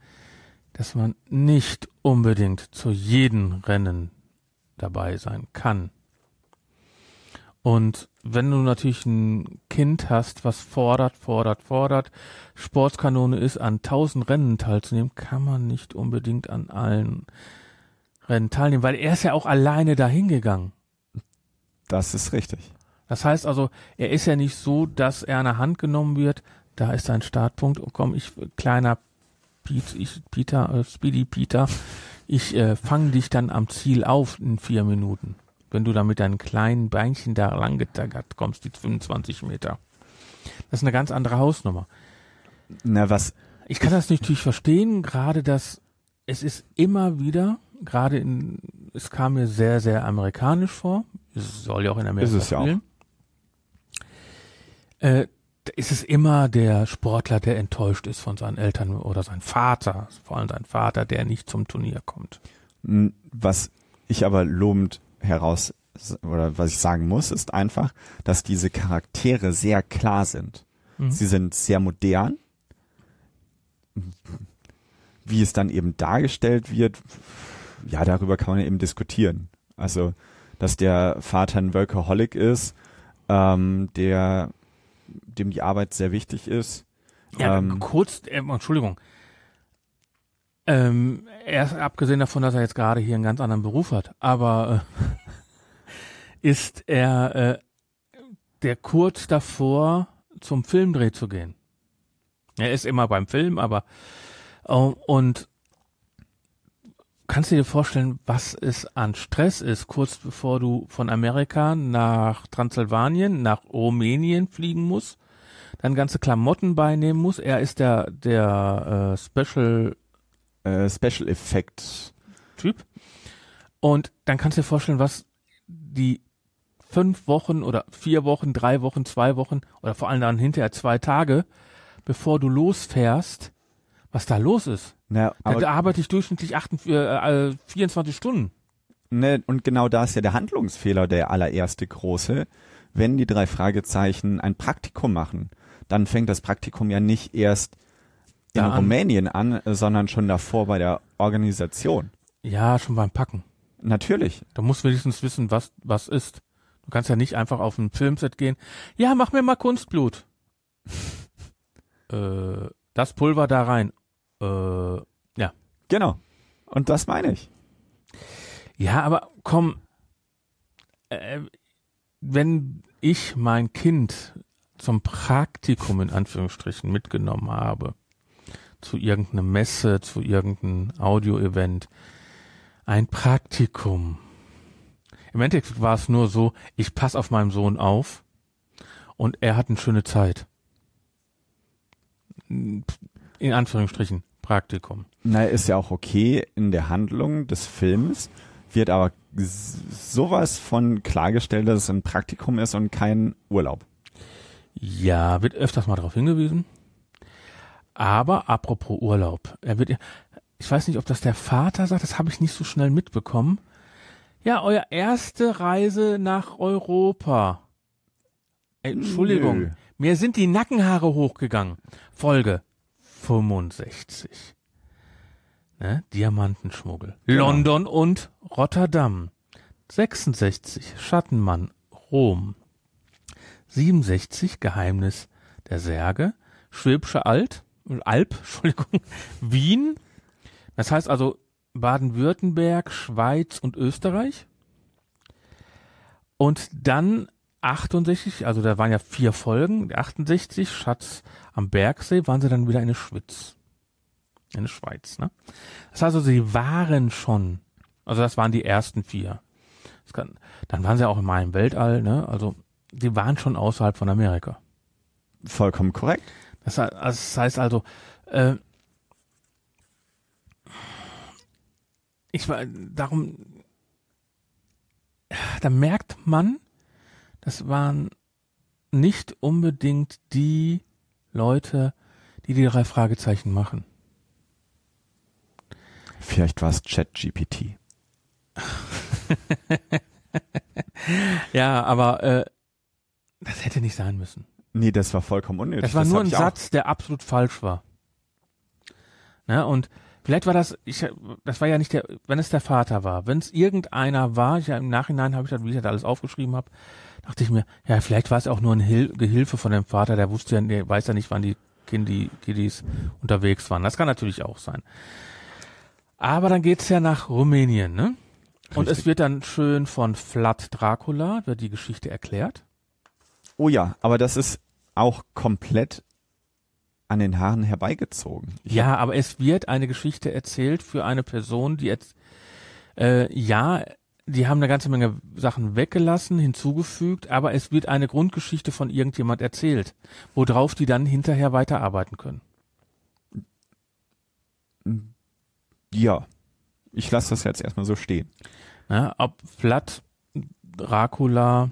Speaker 2: dass man nicht unbedingt zu jedem Rennen dabei sein kann. Und wenn du natürlich ein Kind hast, was fordert, fordert, fordert, Sportskanone ist, an tausend Rennen teilzunehmen, kann man nicht unbedingt an allen Rennen teilnehmen, weil er ist ja auch alleine dahin gegangen.
Speaker 3: Das ist richtig.
Speaker 2: Das heißt also, er ist ja nicht so, dass er an der Hand genommen wird. Da ist sein Startpunkt. Oh, komm, ich, kleiner Piet, ich, Peter, äh, Speedy Peter, ich äh, fange dich dann am Ziel auf in vier Minuten. Wenn du da mit deinen kleinen Beinchen da lang getaggert kommst, die 25 Meter. Das ist eine ganz andere Hausnummer.
Speaker 3: Na, was,
Speaker 2: Ich kann das natürlich verstehen, gerade dass es ist immer wieder, gerade in, es kam mir sehr, sehr amerikanisch vor. Es soll ja auch in Amerika
Speaker 3: Ist es ja auch.
Speaker 2: spielen. Äh, ist es immer der Sportler, der enttäuscht ist von seinen Eltern oder sein Vater, vor allem sein Vater, der nicht zum Turnier kommt.
Speaker 3: m, was ich aber lobend heraus, oder was ich sagen muss, ist einfach, dass diese Charaktere sehr klar sind.
Speaker 2: Mhm.
Speaker 3: Sie sind sehr modern. Wie es dann eben dargestellt wird, ja, darüber kann man eben diskutieren. Also, dass der Vater ein Workaholic ist, ähm, der, dem die Arbeit sehr wichtig ist.
Speaker 2: Ja,
Speaker 3: ähm,
Speaker 2: kurz, äh, Entschuldigung. Ähm, erst abgesehen davon, dass er jetzt gerade hier einen ganz anderen Beruf hat, aber äh, ist er äh, der kurz davor, zum Filmdreh zu gehen. Er ist immer beim Film, aber äh, und kannst du dir vorstellen, was es an Stress ist, kurz bevor du von Amerika nach Transsilvanien, nach Rumänien fliegen musst, dann ganze Klamotten beinehmen muss. Er ist der der äh, Special
Speaker 3: äh, Special Effect.
Speaker 2: Typ. Und dann kannst du dir vorstellen, was die fünf Wochen oder vier Wochen, drei Wochen, zwei Wochen oder vor allem dann hinterher zwei Tage, bevor du losfährst, was da los ist.
Speaker 3: Na,
Speaker 2: Da,
Speaker 3: aber
Speaker 2: da arbeite ich durchschnittlich 28, äh, äh, 24 Stunden.
Speaker 3: Ne, und genau da ist ja der Handlungsfehler der allererste große. Wenn die drei Fragezeichen ein Praktikum machen, dann fängt das Praktikum ja nicht erst in
Speaker 2: an.
Speaker 3: Rumänien an, sondern schon davor bei der Organisation.
Speaker 2: Ja, schon beim Packen.
Speaker 3: Natürlich.
Speaker 2: Da musst du wenigstens wissen, was, was ist. Du kannst ja nicht einfach auf ein Filmset gehen. Ja, mach mir mal Kunstblut. äh, das Pulver da rein. Äh,
Speaker 3: Genau. Und das meine ich.
Speaker 2: Ja, aber komm, äh, wenn ich mein Kind zum Praktikum in Anführungsstrichen mitgenommen habe, zu irgendeiner Messe, zu irgendeinem Audio-Event, ein Praktikum. Im Endeffekt war es nur so, ich passe auf meinen Sohn auf und er hat eine schöne Zeit. In Anführungsstrichen Praktikum.
Speaker 3: Na, ist ja auch okay in der Handlung des Films, wird aber sowas von klargestellt, dass es ein Praktikum ist und kein Urlaub.
Speaker 2: Ja, wird öfters mal darauf hingewiesen. Aber apropos Urlaub, er wird, ja- ich weiß nicht, ob das der Vater sagt, das habe ich nicht so schnell mitbekommen. Ja, euer erste Reise nach Europa. Entschuldigung,
Speaker 3: Nö.
Speaker 2: mir sind die Nackenhaare hochgegangen. Folge 65. Ne? Diamantenschmuggel. London und Rotterdam. 66. Schattenmann. Rom. 67 Geheimnis der Särge, Schwäbische Alt, Alb, Entschuldigung, Wien, das heißt also Baden-Württemberg, Schweiz und Österreich. Und dann 68, also da waren ja vier Folgen, 68 Schatz am Bergsee, waren sie dann wieder in der Schwitz. In der Schweiz, ne? Das heißt also, sie waren schon, also das waren die ersten vier. Kann, dann waren sie auch in meinem Weltall, ne? Also die waren schon außerhalb von Amerika.
Speaker 3: Vollkommen korrekt.
Speaker 2: Das heißt also, äh, ich war darum, da merkt man, das waren nicht unbedingt die Leute, die die drei Fragezeichen machen.
Speaker 3: Vielleicht war es ChatGPT.
Speaker 2: Ja, aber äh, das hätte nicht sein müssen.
Speaker 3: Nee, das war vollkommen unnötig.
Speaker 2: Das war nur
Speaker 3: hab
Speaker 2: ein
Speaker 3: auch-
Speaker 2: Satz, der absolut falsch war. Ne, und vielleicht war das, ich, das war ja nicht der, wenn es der Vater war, wenn es irgendeiner war, ich, ja, im Nachhinein habe ich das, wie ich das alles aufgeschrieben habe, dachte ich mir, ja, vielleicht war es auch nur ein Hil Gehilfe von dem Vater, der wusste ja, der weiß ja nicht, wann die Kindi, Kiddies unterwegs waren. Das kann natürlich auch sein. Aber dann geht's ja nach Rumänien, ne? Und es
Speaker 3: Richtig.
Speaker 2: wird dann schön von Vlad Dracula, wird die Geschichte erklärt.
Speaker 3: Oh ja, aber das ist auch komplett an den Haaren herbeigezogen. Ich
Speaker 2: Ja, aber es wird eine Geschichte erzählt für eine Person, die jetzt, äh, ja, die haben eine ganze Menge Sachen weggelassen, hinzugefügt, aber es wird eine Grundgeschichte von irgendjemand erzählt, worauf die dann hinterher weiterarbeiten können.
Speaker 3: Ja, ich lasse das jetzt erstmal so stehen.
Speaker 2: Ja, ob Vlad, Dracula,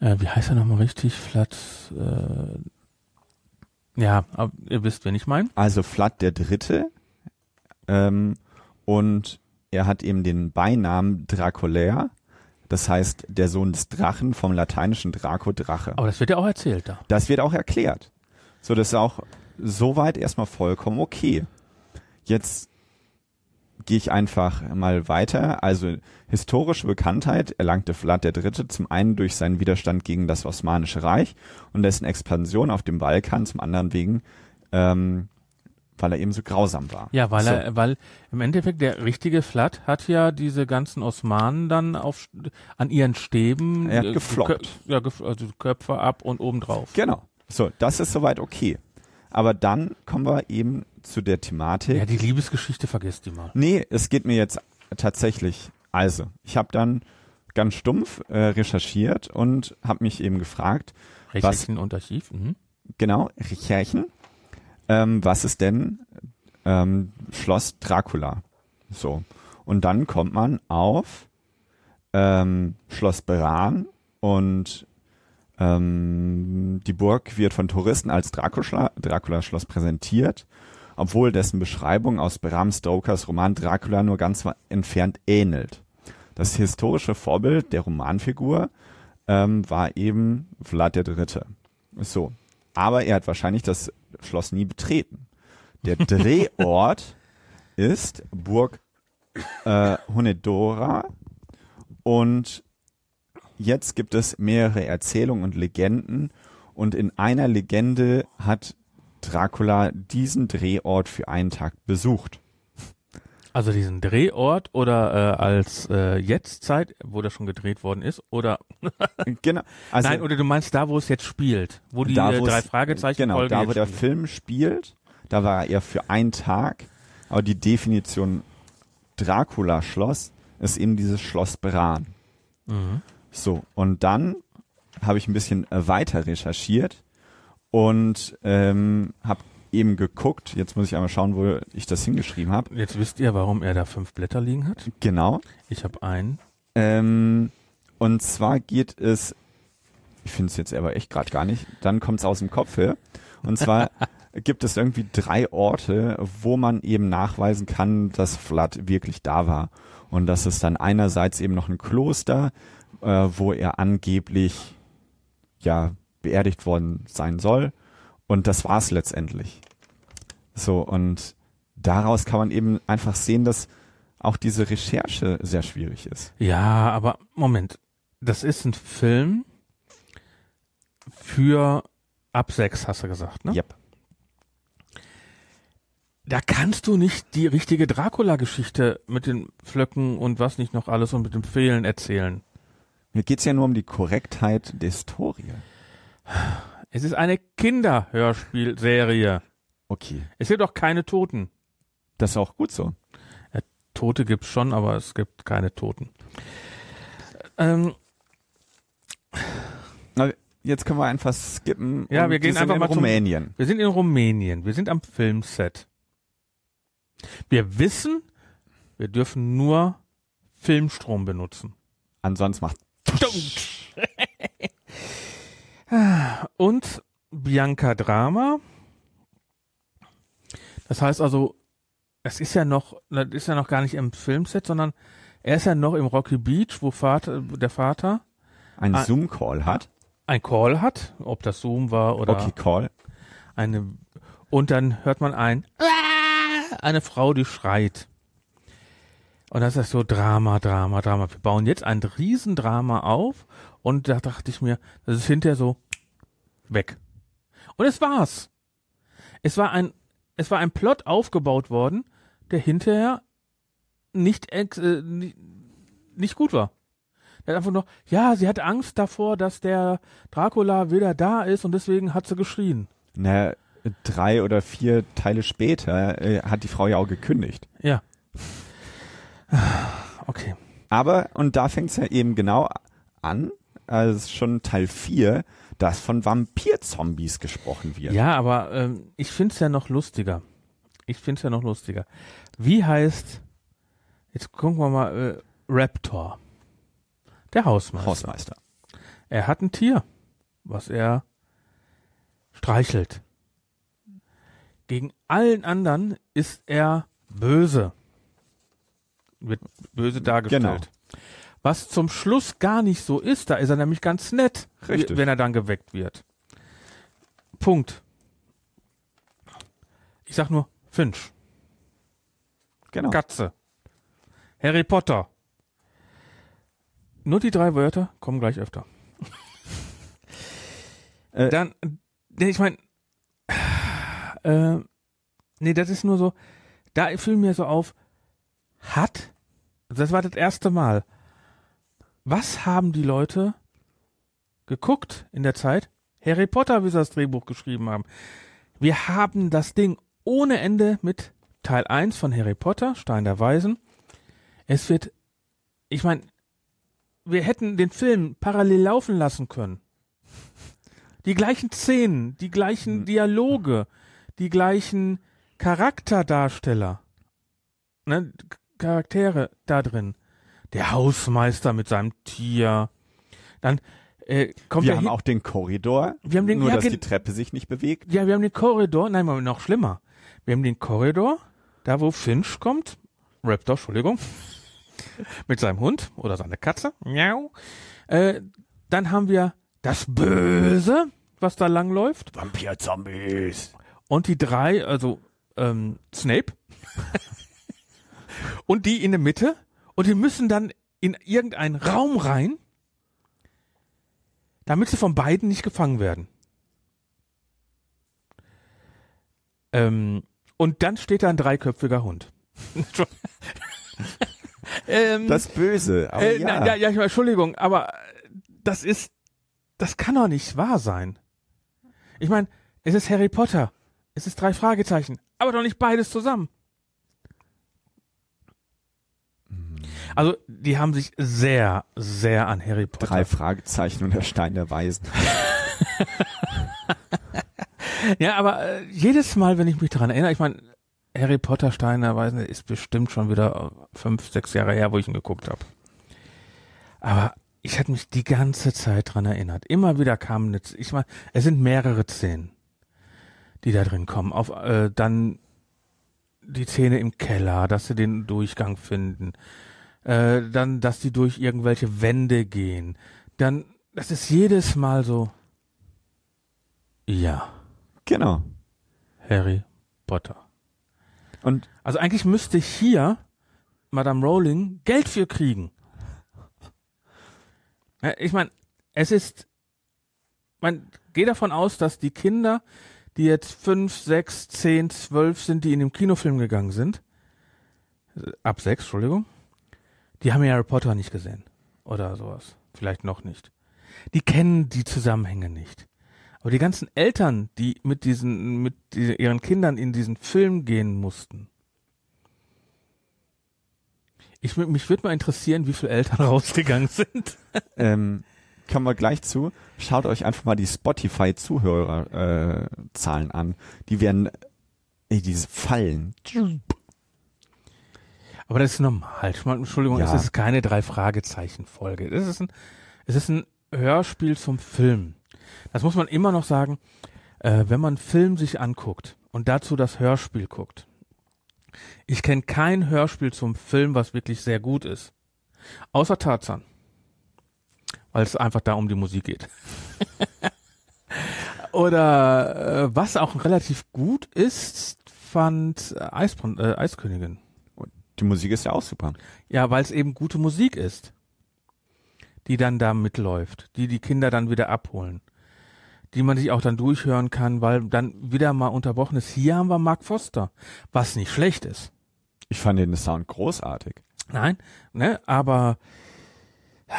Speaker 2: äh, wie heißt er nochmal richtig? Vlad, äh, ja, ihr wisst, wen ich meine.
Speaker 3: Also Vlad der Dritte ähm, und er hat eben den Beinamen Draculair, das heißt der Sohn des Drachen vom lateinischen Draco Drache.
Speaker 2: Aber das wird ja auch erzählt da.
Speaker 3: Das wird auch erklärt. So, das ist auch soweit erstmal vollkommen okay. Jetzt gehe ich einfach mal weiter. Also historische Bekanntheit erlangte Vlad III. zum einen durch seinen Widerstand gegen das Osmanische Reich und dessen Expansion auf dem Balkan, zum anderen wegen, ähm, weil er eben so grausam war.
Speaker 2: Ja, weil
Speaker 3: so.
Speaker 2: er, weil im Endeffekt der richtige Flat hat ja diese ganzen Osmanen dann auf an ihren Stäben
Speaker 3: Er hat
Speaker 2: äh,
Speaker 3: geflockt.
Speaker 2: Kö- ja, also Köpfe ab und obendrauf.
Speaker 3: Genau. So, das ist soweit okay. Aber dann kommen wir eben zu der Thematik.
Speaker 2: Ja, die Liebesgeschichte vergesst die mal.
Speaker 3: Nee, es geht mir jetzt tatsächlich. Also, ich habe dann ganz stumpf äh, recherchiert und habe mich eben gefragt,
Speaker 2: Rechtlichen und Archiv. Mhm.
Speaker 3: genau, Recherchen, ähm, was ist denn ähm, Schloss Dracula? So. Und dann kommt man auf ähm, Schloss Beran und ähm, die Burg wird von Touristen als Dracula- Dracula-Schloss präsentiert, obwohl dessen Beschreibung aus Bram Stokers Roman Dracula nur ganz entfernt ähnelt. Das historische Vorbild der Romanfigur ähm, war eben Vlad III. So. Aber er hat wahrscheinlich das Schloss nie betreten. Der Drehort ist Burg äh, Honedora und jetzt gibt es mehrere Erzählungen und Legenden und in einer Legende hat Dracula diesen Drehort für einen Tag besucht.
Speaker 2: Also diesen Drehort oder äh, als äh, Jetztzeit, wo das schon gedreht worden ist, oder
Speaker 3: Genau. Also
Speaker 2: nein, oder du meinst da, wo es jetzt spielt, wo die
Speaker 3: da,
Speaker 2: äh, drei Fragezeichen
Speaker 3: Genau,
Speaker 2: Folge
Speaker 3: da wo der
Speaker 2: spielt.
Speaker 3: Film spielt, da war er für einen Tag. Aber die Definition Dracula-Schloss ist eben dieses Schloss Bran.
Speaker 2: Mhm.
Speaker 3: So, und dann habe ich ein bisschen äh, weiter recherchiert und ähm, habe eben geguckt, jetzt muss ich einmal schauen, wo ich das hingeschrieben habe.
Speaker 2: Jetzt wisst ihr, warum er da fünf Blätter liegen hat.
Speaker 3: Genau.
Speaker 2: Ich habe einen.
Speaker 3: Ähm, und zwar geht es, ich finde es jetzt aber echt gerade gar nicht, dann kommt es aus dem Kopf her. Und zwar gibt es irgendwie drei Orte, wo man eben nachweisen kann, dass Vlad wirklich da war. Und das ist dann einerseits eben noch ein Kloster, äh, wo er angeblich ja beerdigt worden sein soll. Und das war's letztendlich. So, und daraus kann man eben einfach sehen, dass auch diese Recherche sehr schwierig ist.
Speaker 2: Ja, aber Moment. Das ist ein Film für ab sechs, hast du gesagt, ne?
Speaker 3: Yep.
Speaker 2: Da kannst du nicht die richtige Dracula-Geschichte mit den Flöcken und was nicht noch alles und mit dem Fehlen erzählen.
Speaker 3: Mir geht's ja nur um die Korrektheit der Historie.
Speaker 2: Es ist eine Kinderhörspielserie.
Speaker 3: Okay.
Speaker 2: Es gibt auch keine Toten.
Speaker 3: Das ist auch gut so.
Speaker 2: Tote gibt's schon, aber es gibt keine Toten. Ähm,
Speaker 3: Na, Jetzt können wir einfach skippen.
Speaker 2: Ja, wir gehen
Speaker 3: sind
Speaker 2: einfach
Speaker 3: in
Speaker 2: mal zum-
Speaker 3: Rumänien.
Speaker 2: wir sind in Rumänien. Wir sind am Filmset. Wir wissen, wir dürfen nur Filmstrom benutzen.
Speaker 3: Ansonsten macht
Speaker 2: Und Bianca Drama. Das heißt also, es ist ja noch, das ist ja noch gar nicht im Filmset, sondern er ist ja noch im Rocky Beach, wo Vater, der Vater
Speaker 3: einen
Speaker 2: Ah.
Speaker 3: Zoom-Call hat.
Speaker 2: ein Call hat, ob das Zoom war oder
Speaker 3: Okay, Call.
Speaker 2: eine, und dann hört man ein, eine Frau, die schreit. Und das ist so Drama, Drama, Drama. Wir bauen jetzt ein Riesendrama auf und da dachte ich mir, das ist hinterher so weg. Und es war's. Es war ein, es war ein Plot aufgebaut worden, der hinterher nicht, ex, äh, nicht, gut war. Er hat einfach nur, ja, sie hat Angst davor, dass der Dracula wieder da ist und deswegen hat sie geschrien.
Speaker 3: Na, drei oder vier Teile später äh, hat die Frau ja auch gekündigt.
Speaker 2: Ja. Okay.
Speaker 3: Aber, und da fängt's ja eben genau an, also schon Teil 4, dass von Vampir-Zombies gesprochen wird.
Speaker 2: Ja, aber ähm, ich find's ja noch lustiger. Ich find's ja noch lustiger. Wie heißt, jetzt gucken wir mal, äh, Raptor. Der Hausmeister.
Speaker 3: Hausmeister.
Speaker 2: Er hat ein Tier, was er streichelt. Gegen allen anderen ist er böse. Wird böse dargestellt. Was zum Schluss gar nicht so ist, da ist er nämlich ganz nett,
Speaker 3: Richtig.
Speaker 2: wenn er dann geweckt wird. Punkt. Ich sag nur Finch,
Speaker 3: Genau.
Speaker 2: Katze, Harry Potter. Nur die drei Wörter kommen gleich öfter.
Speaker 3: Äh,
Speaker 2: Dann, ich meine, äh, nee, das ist nur so, da fiel mir so auf, hat, das war das erste Mal, was haben die Leute geguckt in der Zeit? Harry Potter, wie sie das Drehbuch geschrieben haben. Wir haben das Ding ohne Ende mit Teil 1 von Harry Potter, Stein der Weisen. Es wird, ich meine, wir hätten den Film parallel laufen lassen können. Die gleichen Szenen, die gleichen Dialoge, die gleichen Charakterdarsteller, ne, Charaktere da drin. Der Hausmeister mit seinem Tier. Dann äh, kommt
Speaker 3: wir haben
Speaker 2: hin-
Speaker 3: auch den Korridor,
Speaker 2: Wir haben den-
Speaker 3: nur
Speaker 2: ja,
Speaker 3: dass die Treppe sich nicht bewegt.
Speaker 2: ja, wir haben den Korridor, nein, noch schlimmer. Wir haben den Korridor, da wo Finch kommt, Raptor, Entschuldigung, mit seinem Hund oder seiner Katze, miau. Äh, dann haben wir das Böse, was da langläuft.
Speaker 3: Vampir-Zombies.
Speaker 2: Und die drei, also ähm, Snape und die in der Mitte. Und die müssen dann in irgendeinen Raum rein, damit sie von beiden nicht gefangen werden. Ähm, und dann steht da ein dreiköpfiger Hund. ähm,
Speaker 3: Das Böse. Aber
Speaker 2: äh,
Speaker 3: ja.
Speaker 2: na, ja, ja, Entschuldigung, aber das ist, das kann doch nicht wahr sein. Ich meine, es ist Harry Potter, es ist drei Fragezeichen, aber doch nicht beides zusammen. Also, die haben sich sehr, sehr an Harry Potter.
Speaker 3: Drei Fragezeichen und der Stein der Weisen.
Speaker 2: Ja, aber äh, jedes Mal, wenn ich mich daran erinnere, ich meine, Harry Potter Stein der Weisen ist bestimmt schon wieder äh, fünf, sechs Jahre her, wo ich ihn geguckt habe. Aber ich hatte mich die ganze Zeit dran erinnert. Immer wieder kamen, eine, Z- ich meine, es sind mehrere Szenen, die da drin kommen. Auf äh, dann die Szene im Keller, dass sie den Durchgang finden, äh, dann, dass die durch irgendwelche Wände gehen. Dann, das ist jedes Mal so. Ja.
Speaker 3: Genau.
Speaker 2: Harry Potter.
Speaker 3: Und
Speaker 2: Also eigentlich müsste hier Madame Rowling Geld für kriegen. Ich meine, es ist, man geht davon aus, dass die Kinder, die jetzt fünf, sechs, zehn, zwölf sind, die in den Kinofilm gegangen sind, äh, ab sechs, Entschuldigung, die haben ja Harry Potter nicht gesehen oder sowas, vielleicht noch nicht. Die kennen die Zusammenhänge nicht. Aber die ganzen Eltern, die mit diesen, mit die, ihren Kindern in diesen Film gehen mussten. Ich, mich würde mal interessieren, wie viele Eltern rausgegangen sind.
Speaker 3: ähm, kommen wir gleich zu. Schaut euch einfach mal die Spotify-Zuhörerzahlen äh, an. Die werden, ey, diese Fallen.
Speaker 2: Aber das ist normal. Entschuldigung,
Speaker 3: Ja.
Speaker 2: es ist keine drei Fragezeichen Folge. Es ist ein, es ist ein Hörspiel zum Film. Das muss man immer noch sagen. Äh, wenn man Film sich anguckt und dazu das Hörspiel guckt. Ich kenne kein Hörspiel zum Film, was wirklich sehr gut ist. Außer Tarzan. Weil es einfach da um die Musik geht. Oder äh, was auch relativ gut ist, fand Eisbrand, äh, Eiskönigin.
Speaker 3: Die Musik ist ja auch super.
Speaker 2: Ja, weil es eben gute Musik ist, die dann da mitläuft, die die Kinder dann wieder abholen, die man sich auch dann durchhören kann, weil dann wieder mal unterbrochen ist. Hier haben wir Mark Foster, was nicht schlecht ist.
Speaker 3: Ich fand den Sound großartig.
Speaker 2: Nein, ne, aber wir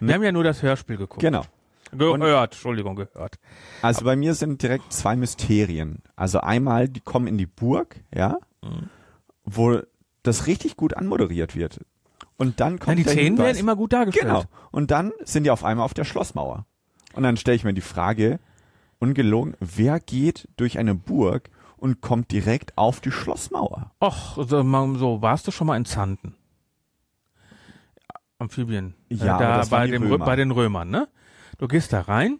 Speaker 3: Ne?
Speaker 2: haben ja nur das Hörspiel geguckt.
Speaker 3: Genau.
Speaker 2: Gehört, Entschuldigung, gehört.
Speaker 3: Also bei mir sind direkt zwei Mysterien. Also einmal, die kommen in die Burg, ja,
Speaker 2: Mhm.
Speaker 3: Wo das richtig gut anmoderiert wird. Und dann kommt
Speaker 2: die
Speaker 3: der
Speaker 2: Szenen werden immer gut dargestellt.
Speaker 3: Genau. Und dann sind die auf einmal auf der Schlossmauer. Und dann stelle ich mir die Frage, ungelogen, wer geht durch eine Burg und kommt direkt auf die Schlossmauer?
Speaker 2: Och, so, so, warst du schon mal in Zanten? Amphibien.
Speaker 3: Ja,
Speaker 2: äh, da bei,
Speaker 3: die
Speaker 2: dem, bei den Römern, ne? Du gehst da rein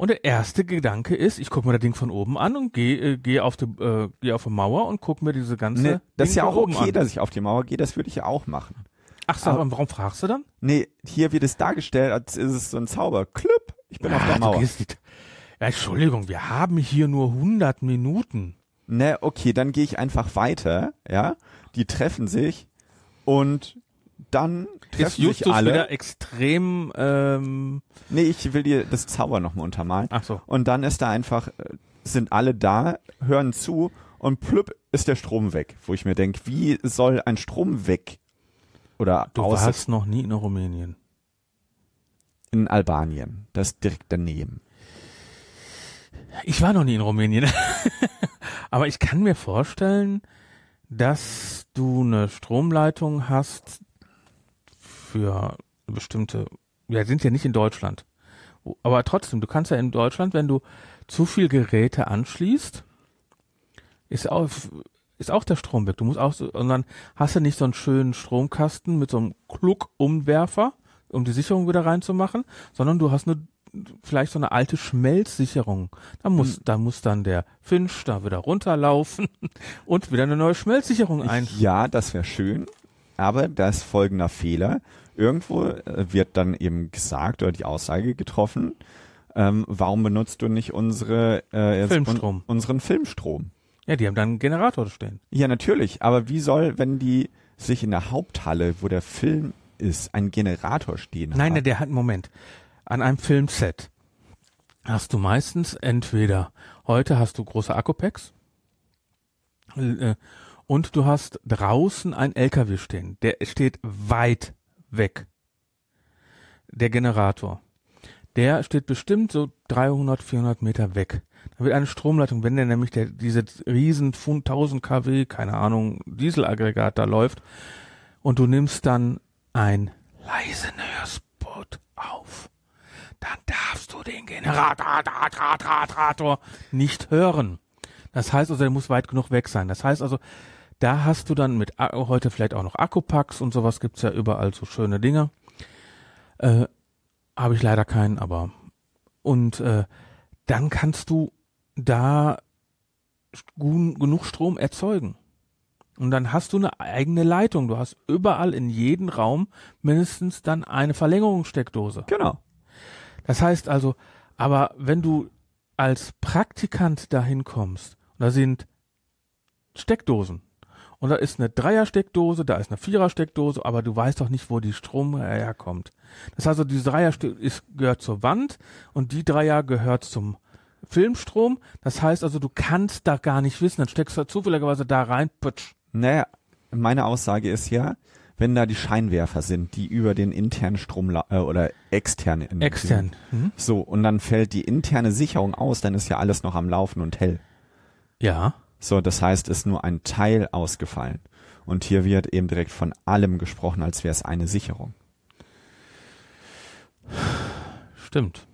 Speaker 2: und der erste Gedanke ist, ich gucke mir das Ding von oben an und gehe äh, geh auf die äh, geh auf die Mauer und guck mir diese ganze
Speaker 3: Ne, das ist
Speaker 2: Ding
Speaker 3: ja
Speaker 2: von
Speaker 3: auch okay,
Speaker 2: an.
Speaker 3: dass ich auf die Mauer gehe, das würde ich ja auch machen.
Speaker 2: Ach so,
Speaker 3: aber-
Speaker 2: und warum fragst du dann?
Speaker 3: Nee, hier wird es dargestellt, als ist es so ein Zauber. Klüpp, ich bin auf
Speaker 2: Ah,
Speaker 3: der
Speaker 2: du
Speaker 3: Mauer.
Speaker 2: nicht. Ja, Entschuldigung, wir haben hier nur 100 Minuten.
Speaker 3: Ne, okay, dann gehe ich einfach weiter, ja. Die treffen sich und dann
Speaker 2: Ist
Speaker 3: treffen
Speaker 2: Justus
Speaker 3: sich alle.
Speaker 2: wieder extrem, ähm,
Speaker 3: Nee, ich will dir das Zauber nochmal untermalen.
Speaker 2: ach so.
Speaker 3: Und dann ist da einfach, äh, sind alle da, hören zu und plüpp ist der Strom weg. Wo ich mir denke, wie soll ein Strom weg? Oder
Speaker 2: Du
Speaker 3: aus
Speaker 2: warst noch nie in Rumänien.
Speaker 3: in Albanien. Das ist direkt daneben.
Speaker 2: Ich war noch nie in Rumänien. Aber ich kann mir vorstellen, dass du eine Stromleitung hast für bestimmte, wir sind ja nicht in Deutschland. Aber trotzdem, du kannst ja in Deutschland, wenn du zu viel Geräte anschließt, ist auch, ist auch der Strom weg. Du musst auch so, und dann hast du nicht so einen schönen Stromkasten mit so einem Kluck-Umwerfer, um die Sicherung wieder reinzumachen, sondern du hast eine vielleicht so eine alte Schmelzsicherung. Da muss,
Speaker 3: Hm.
Speaker 2: da muss dann der Finch da wieder runterlaufen und wieder eine neue Schmelzsicherung ein.
Speaker 3: Ja, das wäre schön. Aber da ist folgender Fehler. Irgendwo äh, wird dann eben gesagt oder die Aussage getroffen, ähm, warum benutzt du nicht unsere äh,
Speaker 2: Filmstrom.
Speaker 3: Un unseren Filmstrom?
Speaker 2: Ja, die haben dann einen Generator stehen.
Speaker 3: Ja, natürlich. Aber wie soll, wenn die sich in der Haupthalle, wo der Film ist, ein Generator stehen
Speaker 2: Nein,
Speaker 3: haben?
Speaker 2: nein, der hat, Moment. An einem Filmset hast du meistens entweder, heute hast du große Akkupacks, äh, und du hast draußen ein LKW stehen. Der steht weit weg. Der Generator. Der steht bestimmt so 300, 400 Meter weg. Da wird eine Stromleitung, wenn der nämlich der, diese riesen 1000 kW, keine Ahnung, Dieselaggregat da läuft und du nimmst dann ein leisen Hörspot auf, dann darfst du den Generator nicht hören. Das heißt also, der muss weit genug weg sein. Das heißt also, da hast du dann mit A- heute vielleicht auch noch Akkupacks und sowas gibt's ja überall so schöne Dinge. Äh, Habe ich leider keinen, aber und äh, dann kannst du da genug Strom erzeugen. Und dann hast du eine eigene Leitung. Du hast überall in jedem Raum mindestens dann eine Verlängerungssteckdose.
Speaker 3: Genau.
Speaker 2: Das heißt also, aber wenn du als Praktikant dahin kommst, da sind Steckdosen. Und da ist eine Dreier-Steckdose, da ist eine Vierer-Steckdose, aber du weißt doch nicht, wo die Strom herkommt. Das heißt also, die Dreier ist, gehört zur Wand und die Dreier gehört zum Filmstrom. Das heißt also, du kannst da gar nicht wissen, dann steckst du zufälligerweise da rein, putsch.
Speaker 3: Naja, meine Aussage ist ja, wenn da die Scheinwerfer sind, die über den internen Strom äh, oder extern in-
Speaker 2: Extern. Mhm.
Speaker 3: So, und dann fällt die interne Sicherung aus, dann ist ja alles noch am Laufen und hell.
Speaker 2: Ja.
Speaker 3: So, das heißt, ist nur ein Teil ausgefallen. Und hier wird eben direkt von allem gesprochen, als wäre es eine Sicherung.
Speaker 2: Stimmt.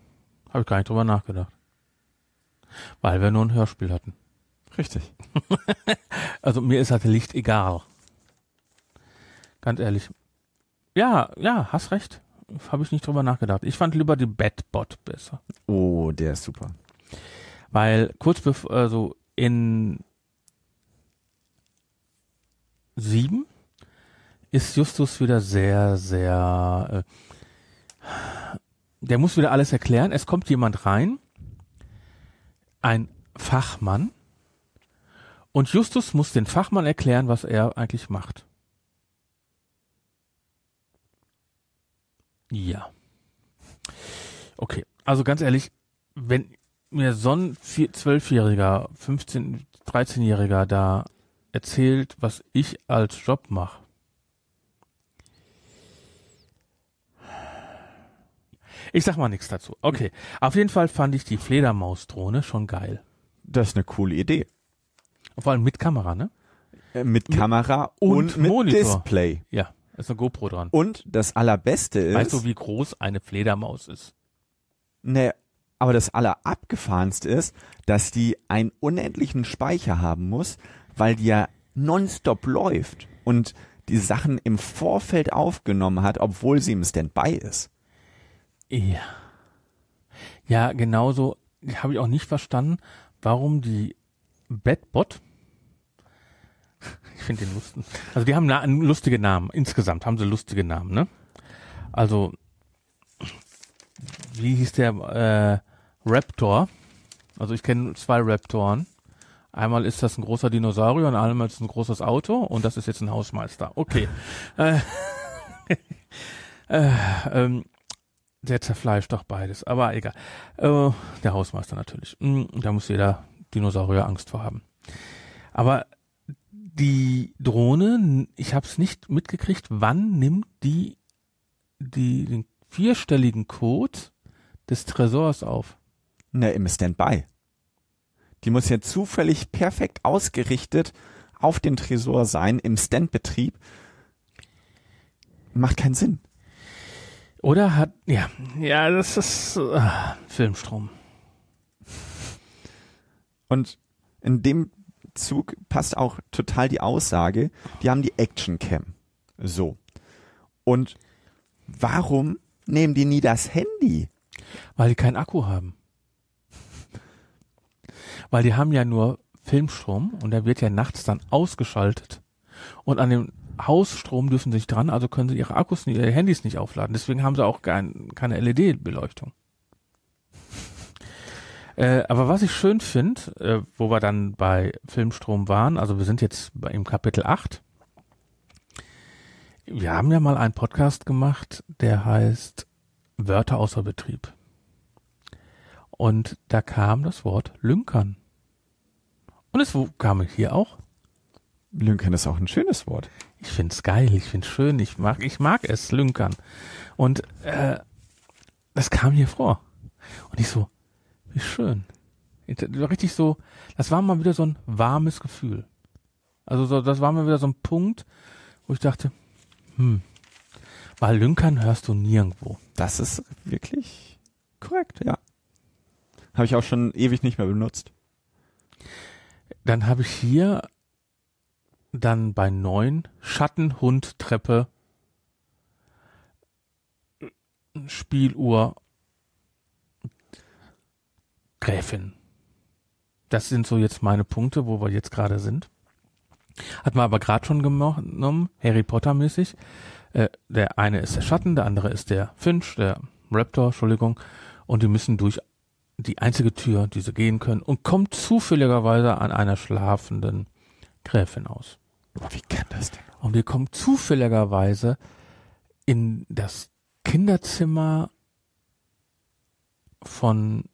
Speaker 2: Habe ich gar nicht drüber nachgedacht. Weil wir nur ein Hörspiel hatten.
Speaker 3: Richtig.
Speaker 2: Also mir ist Satellit egal. Ganz ehrlich. Ja, ja, hast recht. Habe ich nicht drüber nachgedacht. Ich fand lieber die Batbot besser.
Speaker 3: Oh, der ist super.
Speaker 2: Weil kurz bevor, also in sieben ist Justus wieder sehr, sehr, äh, der muss wieder alles erklären. Es kommt jemand rein, ein Fachmann, und Justus muss den Fachmann erklären, was er eigentlich macht. Ja. Okay, also ganz ehrlich, wenn mir so ein Zwölfjähriger, 15-, 13-Jähriger da erzählt, was ich als Job mache. Ich sag mal nichts dazu. Okay, auf jeden Fall fand ich die Fledermausdrohne schon geil.
Speaker 3: Das ist eine coole Idee.
Speaker 2: Vor allem mit Kamera, ne?
Speaker 3: Äh, Mit Kamera
Speaker 2: und
Speaker 3: und, mit
Speaker 2: Monitor.
Speaker 3: Display.
Speaker 2: Ja, ist eine GoPro dran.
Speaker 3: Und das allerbeste ist,
Speaker 2: Weißt du, wie groß eine Fledermaus ist?
Speaker 3: ne, aber das allerabgefahrenste ist, dass die einen unendlichen Speicher haben muss, weil die ja nonstop läuft und die Sachen im Vorfeld aufgenommen hat, obwohl sie im Standby ist.
Speaker 2: Ja. Ja, genauso habe ich auch nicht verstanden, warum die Batbot, ich finde den lustigen, also die haben na- lustige Namen, insgesamt haben sie lustige Namen, ne? Also, wie hieß der, äh, Raptor, also ich kenne zwei Raptoren, einmal ist das ein großer Dinosaurier und einmal ist es ein großes Auto und das ist jetzt ein Hausmeister, okay. äh, äh, ähm, der zerfleischt doch beides, aber egal. Äh, der Hausmeister natürlich. Mm, Da muss jeder Dinosaurier Angst vor haben. Aber die Drohne, ich habe es nicht mitgekriegt, wann nimmt die, die den vierstelligen Code des Tresors auf?
Speaker 3: Ne, im Standby. Die muss ja zufällig perfekt ausgerichtet auf den Tresor sein, im Standbetrieb. Macht keinen Sinn.
Speaker 2: Oder hat, ja, ja, das ist äh, Filmstrom.
Speaker 3: Und in dem Zug passt auch total die Aussage, die haben die Action Cam. So. Und warum nehmen die nie das Handy?
Speaker 2: Weil die keinen Akku haben. Weil die haben ja nur Filmstrom und der wird ja nachts dann ausgeschaltet. Und an dem Hausstrom dürfen sie sich dran, also können sie ihre Akkus, nicht, ihre Handys nicht aufladen. Deswegen haben sie auch kein, keine LED-Beleuchtung. Äh, aber was ich schön finde, äh, wo wir dann bei Filmstrom waren, also wir sind jetzt bei, im Kapitel 8. Wir haben ja mal einen Podcast gemacht, der heißt Wörter außer Betrieb. Und da kam das Wort Lünkern. Und es kam hier auch
Speaker 3: Lünkern ist auch ein schönes Wort.
Speaker 2: Ich find's geil, ich find's schön, ich mag, ich mag es, Lünkern. Und äh, das kam hier vor. Und ich so, wie schön. Ich- Richtig so, das war mal wieder so ein warmes Gefühl. Also so, das war mal wieder so ein Punkt, wo ich dachte, hm, weil Lünkern hörst du nirgendwo.
Speaker 3: Das ist wirklich korrekt, ja. Habe ich auch schon ewig nicht mehr benutzt.
Speaker 2: Dann habe ich hier dann bei neun Schatten, Hund, Treppe, Spieluhr, Gräfin. Das sind so jetzt meine Punkte, wo wir jetzt gerade sind. Hat man aber gerade schon genommen, Harry Potter mäßig. Äh, der eine ist der Schatten, der andere ist der Finch, der Raptor, Entschuldigung. Und die müssen durch die einzige Tür, die sie gehen können, und kommt zufälligerweise an einer schlafenden Gräfin aus.
Speaker 3: Wie kann das denn?
Speaker 2: Und wir kommen zufälligerweise in das Kinderzimmer von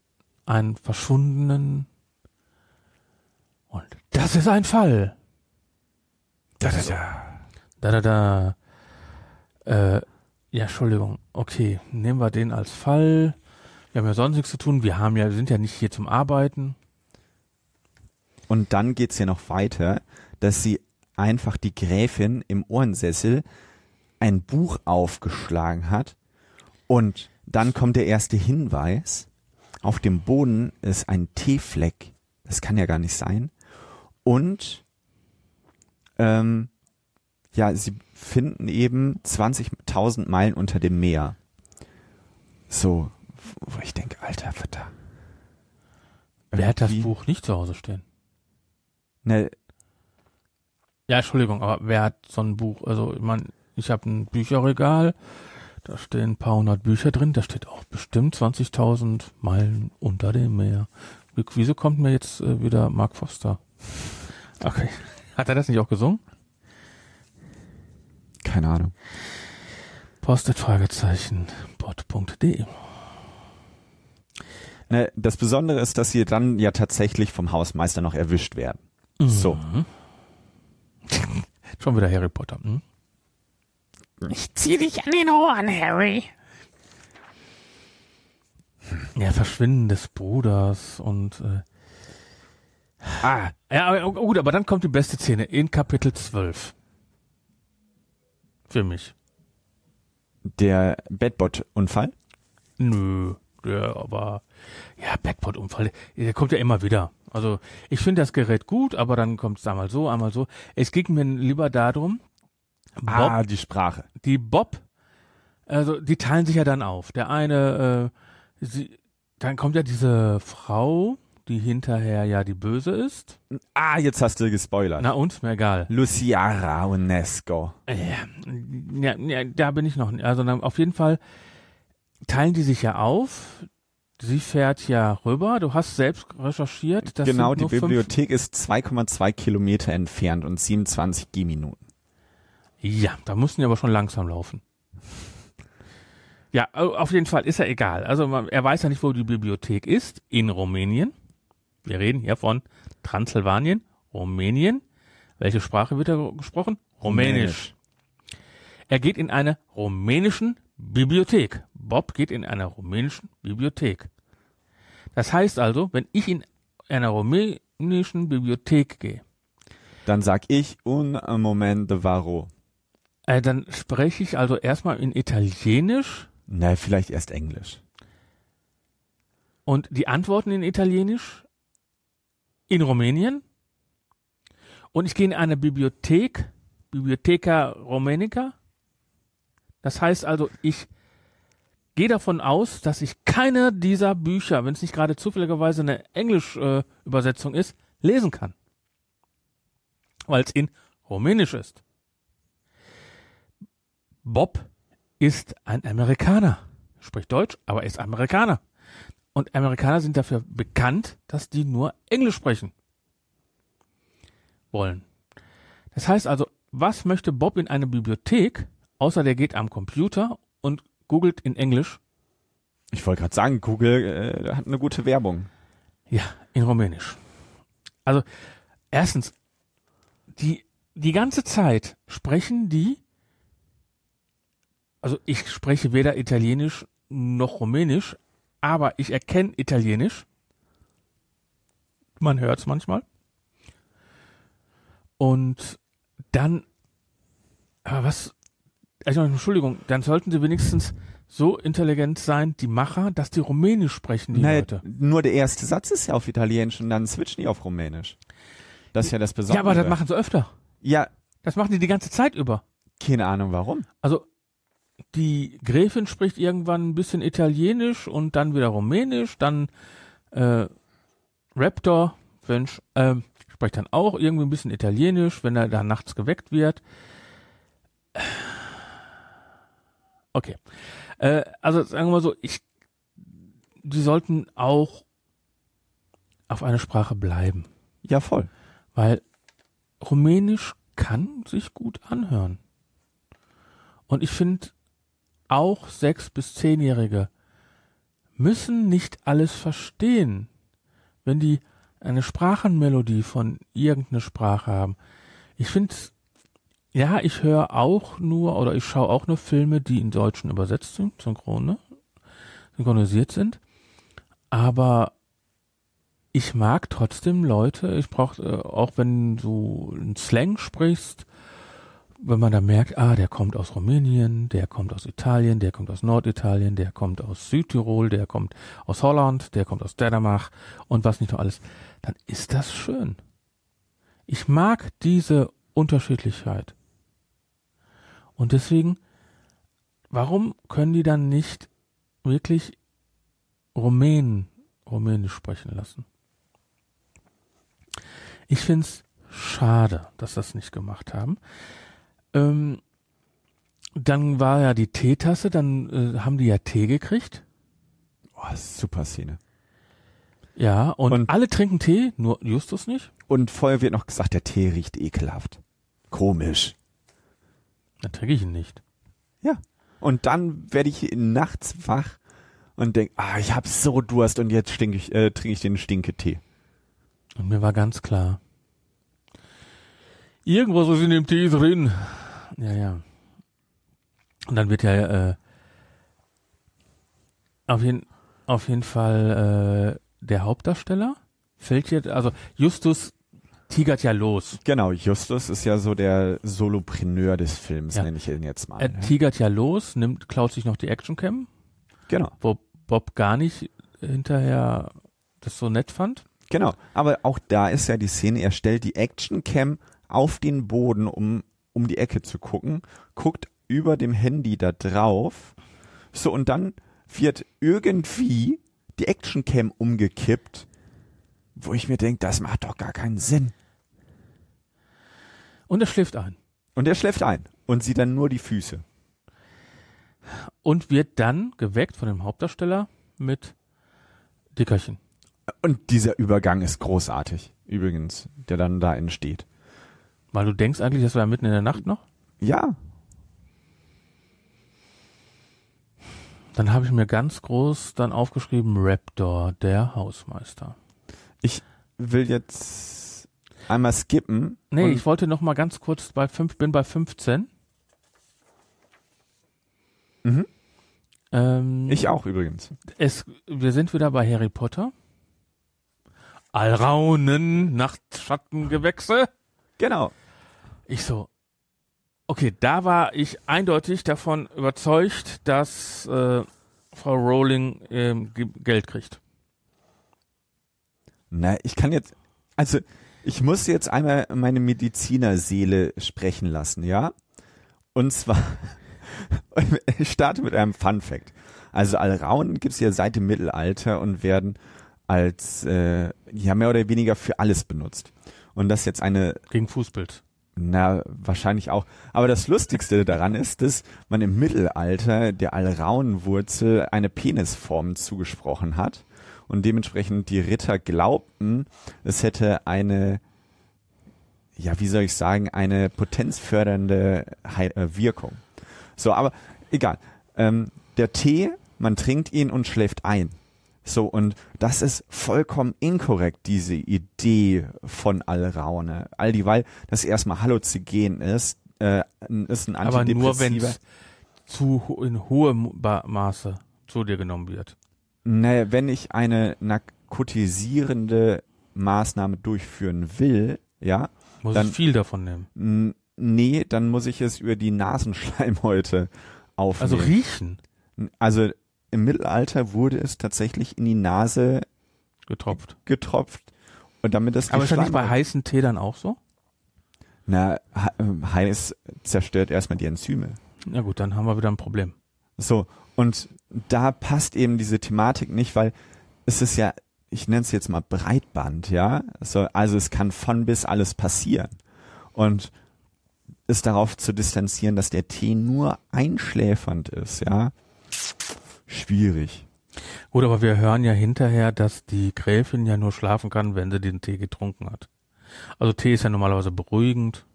Speaker 2: einem Verschwundenen. Und das ist ein Fall.
Speaker 3: Das ist ja.
Speaker 2: Da, da, da. Äh, ja, Entschuldigung. Okay, nehmen wir den als Fall. Wir haben ja sonst nichts zu tun. Wir haben ja, wir sind ja nicht hier zum Arbeiten.
Speaker 3: Und dann geht's ja noch weiter, dass sie einfach die Gräfin im Ohrensessel ein Buch aufgeschlagen hat und dann kommt der erste Hinweis. Auf dem Boden ist ein Teefleck. Das kann ja gar nicht sein. Und ähm, ja, sie finden eben 20.000 Meilen unter dem Meer. So, wo ich denke, alter Vater.
Speaker 2: Wer hat das Buch nicht zu Hause stehen?
Speaker 3: Ne,
Speaker 2: Ja, Entschuldigung, aber wer hat so ein Buch? Also, ich meine, ich habe ein Bücherregal, da stehen ein paar hundert Bücher drin, da steht auch bestimmt 20.000 Meilen unter dem Meer. Wie- Wieso kommt mir jetzt äh, wieder Mark Foster? Okay. Hat er das nicht auch gesungen?
Speaker 3: keine Ahnung.
Speaker 2: Postet Fragezeichen bot.de.
Speaker 3: Ne, das Besondere ist, dass sie dann ja tatsächlich vom Hausmeister noch erwischt werden. So.
Speaker 2: Schon wieder Harry Potter. Hm?
Speaker 4: Ich zieh dich an den Ohren, Harry.
Speaker 2: Ja, Verschwinden des Bruders und äh, Ah, ja, aber, oh, gut, aber dann kommt die beste Szene in Kapitel 12. Für mich.
Speaker 3: Der Bedbot-Unfall.
Speaker 2: Nö, der aber ja, Backport-Unfall, der kommt ja immer wieder. Also ich finde das Gerät gut, aber dann kommt es einmal so, einmal so. Es ging mir lieber darum, Bob,
Speaker 3: Ah, die Sprache.
Speaker 2: die Bob, also die teilen sich ja dann auf. Der eine, äh, sie, dann kommt ja diese Frau, die hinterher ja die Böse ist.
Speaker 3: Ah, jetzt hast du gespoilert.
Speaker 2: Na und, mir egal.
Speaker 3: Luciara Unesco.
Speaker 2: Ja, ja, da bin ich noch. nicht. Also dann auf jeden Fall teilen die sich ja auf. Sie fährt ja rüber. Du hast selbst recherchiert. Das
Speaker 3: genau, die Bibliothek ist 2,2 Kilometer entfernt und 27 Gehminuten.
Speaker 2: Ja, da mussten die aber schon langsam laufen. Ja, au- auf jeden Fall ist ja egal. Also man, er weiß ja nicht, wo die Bibliothek ist. In Rumänien. Wir reden hier von Transsilvanien, Rumänien. Welche Sprache wird da gesprochen? Rumänisch. Er geht in eine rumänischen Bibliothek. Bob geht in einer rumänischen Bibliothek. Das heißt also, wenn ich in einer rumänischen Bibliothek gehe,
Speaker 3: Dann sag ich un moment de varo.
Speaker 2: äh, dann spreche ich also erstmal in Italienisch
Speaker 3: Na, vielleicht erst Englisch.
Speaker 2: und die Antworten in Italienisch in Rumänien und ich gehe in eine Bibliothek, Bibliotheca Rumenica. Das heißt also, ich gehe davon aus, dass ich keine dieser Bücher, wenn es nicht gerade zufälligerweise eine Englisch-Übersetzung ist, lesen kann. Weil es in Rumänisch ist. Bob ist ein Amerikaner. Spricht Deutsch, aber ist Amerikaner. Und Amerikaner sind dafür bekannt, dass die nur Englisch sprechen wollen. Das heißt also, was möchte Bob in einer Bibliothek, außer der geht am Computer und googelt in Englisch?
Speaker 3: Ich wollte gerade sagen, Google äh, hat eine gute Werbung.
Speaker 2: Ja, in Rumänisch. Also, erstens, die die ganze Zeit sprechen die, also ich spreche weder Italienisch noch Rumänisch, aber ich erkenne Italienisch. Man hört es manchmal. Und dann, aber was, also Entschuldigung, dann sollten sie wenigstens so intelligent sein, die Macher, dass die Rumänisch sprechen, die
Speaker 3: Nein,
Speaker 2: Leute.
Speaker 3: nur der erste Satz ist ja auf Italienisch und dann switchen die auf Rumänisch. Das ist ja das Besondere.
Speaker 2: Ja, aber das machen sie öfter.
Speaker 3: Ja,
Speaker 2: Das machen die die ganze Zeit über.
Speaker 3: keine Ahnung warum.
Speaker 2: Also die Gräfin spricht irgendwann ein bisschen Italienisch und dann wieder Rumänisch, dann äh, Raptor, wenn, ähm, spricht dann auch irgendwie ein bisschen Italienisch, wenn er da nachts geweckt wird. Okay. Äh, also sagen wir mal so, ich, die sollten auch auf eine Sprache bleiben,
Speaker 3: Ja, voll.
Speaker 2: weil Rumänisch kann sich gut anhören. Und ich finde, auch sechs- bis zehnjährige müssen nicht alles verstehen. Wenn die eine Sprachenmelodie von irgendeiner Sprache haben. Ich finde, ja, ich höre auch nur oder ich schaue auch nur Filme, die in Deutschen übersetzt sind, synchron, ne? synchronisiert sind. Aber ich mag trotzdem Leute, ich brauche, äh, auch wenn du einen Slang sprichst, wenn man da merkt, ah, der kommt aus Rumänien, der kommt aus Italien, der kommt aus Norditalien, der kommt aus Südtirol, der kommt aus Holland, der kommt aus Dänemark und was nicht noch alles, dann ist das schön. Ich mag diese Unterschiedlichkeit. Und deswegen, warum können die dann nicht wirklich Rumänen Rumänisch sprechen lassen? Ich find's schade, dass das nicht gemacht haben. Ähm, dann war ja die Teetasse, dann äh, haben die ja Tee gekriegt.
Speaker 3: Oh, super Szene.
Speaker 2: Ja, und,
Speaker 3: Und-
Speaker 2: alle trinken Tee, nur Justus nicht.
Speaker 3: Und vorher wird noch gesagt, der Tee riecht ekelhaft. Komisch.
Speaker 2: Dann trinke ich ihn nicht.
Speaker 3: Ja. Und dann werde ich nachts wach und denk, ah, ich hab so Durst und jetzt stink ich, äh, trinke ich den Stinketee.
Speaker 2: Und mir war ganz klar, irgendwas ist in dem Tee drin. Ja, ja. Und dann wird ja äh, auf, jeden, auf jeden Fall äh, der Hauptdarsteller fällt jetzt, also Justus tigert ja los.
Speaker 3: Genau, Justus ist ja so der Solopreneur des Films,
Speaker 2: Ja.
Speaker 3: nenne ich ihn jetzt mal.
Speaker 2: Er
Speaker 3: ne?
Speaker 2: tigert ja los, nimmt, klaut sich noch die Actioncam,
Speaker 3: Genau,
Speaker 2: wo Bob gar nicht hinterher das so nett fand.
Speaker 3: genau. Aber auch da ist ja die Szene, er stellt die Actioncam auf den Boden, um um die Ecke zu gucken, guckt über dem Handy da drauf. So, und dann wird irgendwie die Actioncam umgekippt, wo ich mir denke, das macht doch gar keinen Sinn.
Speaker 2: Und er schläft ein.
Speaker 3: Und er schläft ein und sieht dann nur die Füße.
Speaker 2: Und wird dann geweckt von dem Hauptdarsteller mit Dickerchen.
Speaker 3: Und dieser Übergang ist großartig, übrigens, der dann da entsteht.
Speaker 2: Weil du denkst eigentlich, das war mitten in der Nacht noch?
Speaker 3: Ja,
Speaker 2: Dann habe ich mir ganz groß dann aufgeschrieben, Raptor, der Hausmeister.
Speaker 3: ich will jetzt einmal skippen.
Speaker 2: Nee, ich wollte noch mal ganz kurz bei fünf, bin bei 15.
Speaker 3: Mhm.
Speaker 2: Ähm,
Speaker 3: ich auch übrigens.
Speaker 2: es, wir sind wieder bei Harry Potter. Alraunen, Nachtschattengewächse.
Speaker 3: Genau.
Speaker 2: Ich so, okay, da war ich eindeutig davon überzeugt, dass äh, Frau Rowling ähm, Ge- Geld kriegt.
Speaker 3: Na, ich kann jetzt, also ich muss jetzt einmal meine Medizinerseele sprechen lassen, ja? Und zwar, ich starte mit einem Fun Fact. Also Alraunen gibt's ja seit dem Mittelalter und werden als, äh, ja, mehr oder weniger für alles benutzt. Und das jetzt eine
Speaker 2: Gegen Fußbild.
Speaker 3: Na, wahrscheinlich auch. Aber das Lustigste daran ist, dass man im Mittelalter der Alraunenwurzel eine Penisform zugesprochen hat und dementsprechend die Ritter glaubten, es hätte eine, ja, wie soll ich sagen, eine potenzfördernde äh, Wirkung. So, aber egal. Ähm, der Tee, man trinkt ihn und schläft ein. So, und das ist vollkommen inkorrekt, diese Idee von Alraune. All dieweil das erstmal Halluzinogen ist, äh, ist ein
Speaker 2: Aber nur wenn
Speaker 3: Antidepressiver.
Speaker 2: es zu ho- in hohem Maße zu dir genommen wird.
Speaker 3: Naja, wenn ich eine narkotisierende Maßnahme durchführen will, ja,
Speaker 2: Muss
Speaker 3: Dann-
Speaker 2: ich viel davon nehmen.
Speaker 3: nee, dann muss ich es über die Nasenschleimhäute aufnehmen.
Speaker 2: Also riechen
Speaker 3: Also im Mittelalter wurde es tatsächlich in die Nase
Speaker 2: getropft.
Speaker 3: getropft und damit die
Speaker 2: Aber ist das nicht bei heißen Tee dann auch so?
Speaker 3: Na, ähm, heiß zerstört erstmal die Enzyme.
Speaker 2: Ja gut, dann haben wir wieder ein Problem.
Speaker 3: So, und da passt eben diese Thematik nicht, weil es ist ja, ich nenne es jetzt mal Breitband, ja. So, also es kann von bis alles passieren. Und ist darauf zu distanzieren, dass der Tee nur einschläfernd ist, ja. Schwierig.
Speaker 2: Gut, aber wir hören ja hinterher, dass die Gräfin ja nur schlafen kann, wenn sie den Tee getrunken hat. Also Tee ist ja normalerweise beruhigend.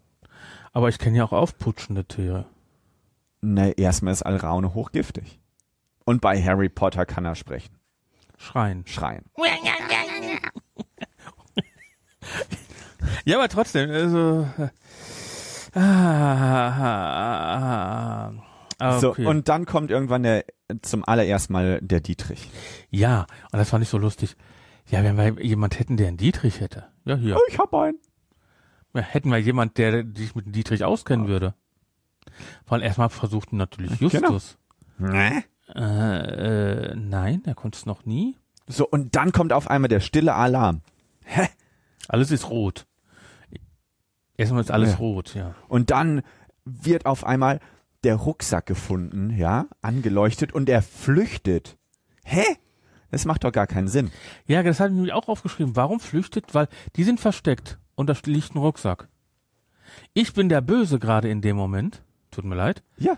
Speaker 2: Aber ich kenne ja auch aufputschende Tee.
Speaker 3: Na, erstmal ist Alraune hochgiftig. Und bei Harry Potter kann er sprechen.
Speaker 2: Schreien.
Speaker 3: Schreien.
Speaker 2: Ja, aber trotzdem, also. äh, Ah, ah, ah, ah,
Speaker 3: So,
Speaker 2: okay.
Speaker 3: und dann kommt irgendwann der, zum allerersten Mal der Dietrich.
Speaker 2: ja, und das fand ich so lustig. Ja, wenn wir jemand hätten, der einen Dietrich hätte. Ja, hier.
Speaker 3: Oh, ich hab einen.
Speaker 2: Ja, hätten wir jemand, der sich mit dem Dietrich auskennen würde. Vor allem erstmal versuchten natürlich
Speaker 3: Genau.
Speaker 2: Justus.
Speaker 3: Nee.
Speaker 2: Äh, äh, nein, er konnte es noch nie.
Speaker 3: So, und dann kommt auf einmal der stille Alarm.
Speaker 2: Alles ist rot. Erstmal ist alles
Speaker 3: Ja.
Speaker 2: rot, ja.
Speaker 3: Und dann wird auf einmal der Rucksack gefunden, ja, angeleuchtet und er flüchtet. Hä? Das macht doch gar keinen Sinn.
Speaker 2: Ja, das habe ich mir auch aufgeschrieben. Warum flüchtet? Weil die sind versteckt und da liegt ein Rucksack. Ich bin der Böse gerade in dem Moment. Tut mir leid.
Speaker 3: Ja.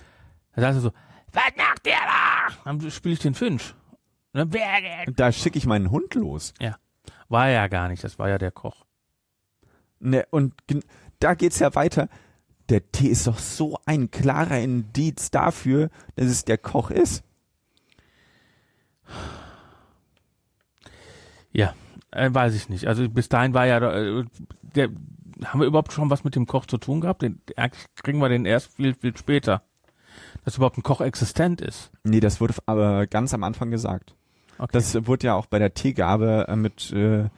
Speaker 2: Da sagst du so, was macht der da? Dann spiele ich den Finch. Denn?
Speaker 3: Da schicke ich meinen Hund los.
Speaker 2: War er ja gar nicht, das war ja der Koch.
Speaker 3: Ne, und da geht's ja weiter. Der Tee ist doch so ein klarer Indiz dafür, dass es der Koch ist.
Speaker 2: Ja, äh, weiß ich nicht. Also bis dahin war ja, äh, der, haben wir überhaupt schon was mit dem Koch zu tun gehabt? Den, eigentlich kriegen wir den erst viel, viel später. Dass überhaupt ein Koch existent ist.
Speaker 3: Nee, das wurde aber ganz am Anfang gesagt.
Speaker 2: Okay.
Speaker 3: Das wurde ja auch bei der Teegabe äh, mit äh,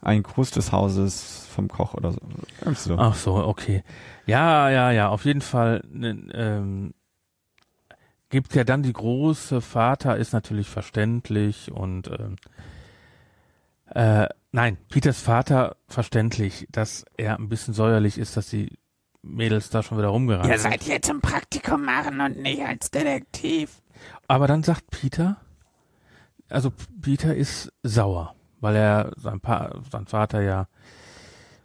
Speaker 3: ein Gruß des Hauses vom Koch oder so. So.
Speaker 2: Ach so, okay. Ja, ja, ja, auf jeden Fall ne, ähm, gibt ja dann die große Vater ist natürlich verständlich und ähm, äh, nein, Peters Vater verständlich, dass er ein bisschen säuerlich ist, dass die Mädels da schon wieder rumgerannt
Speaker 5: Ihr seid hier zum Praktikum machen und nicht als Detektiv.
Speaker 2: Aber dann sagt Peter, also Peter ist sauer, weil er sein, pa sein Vater ja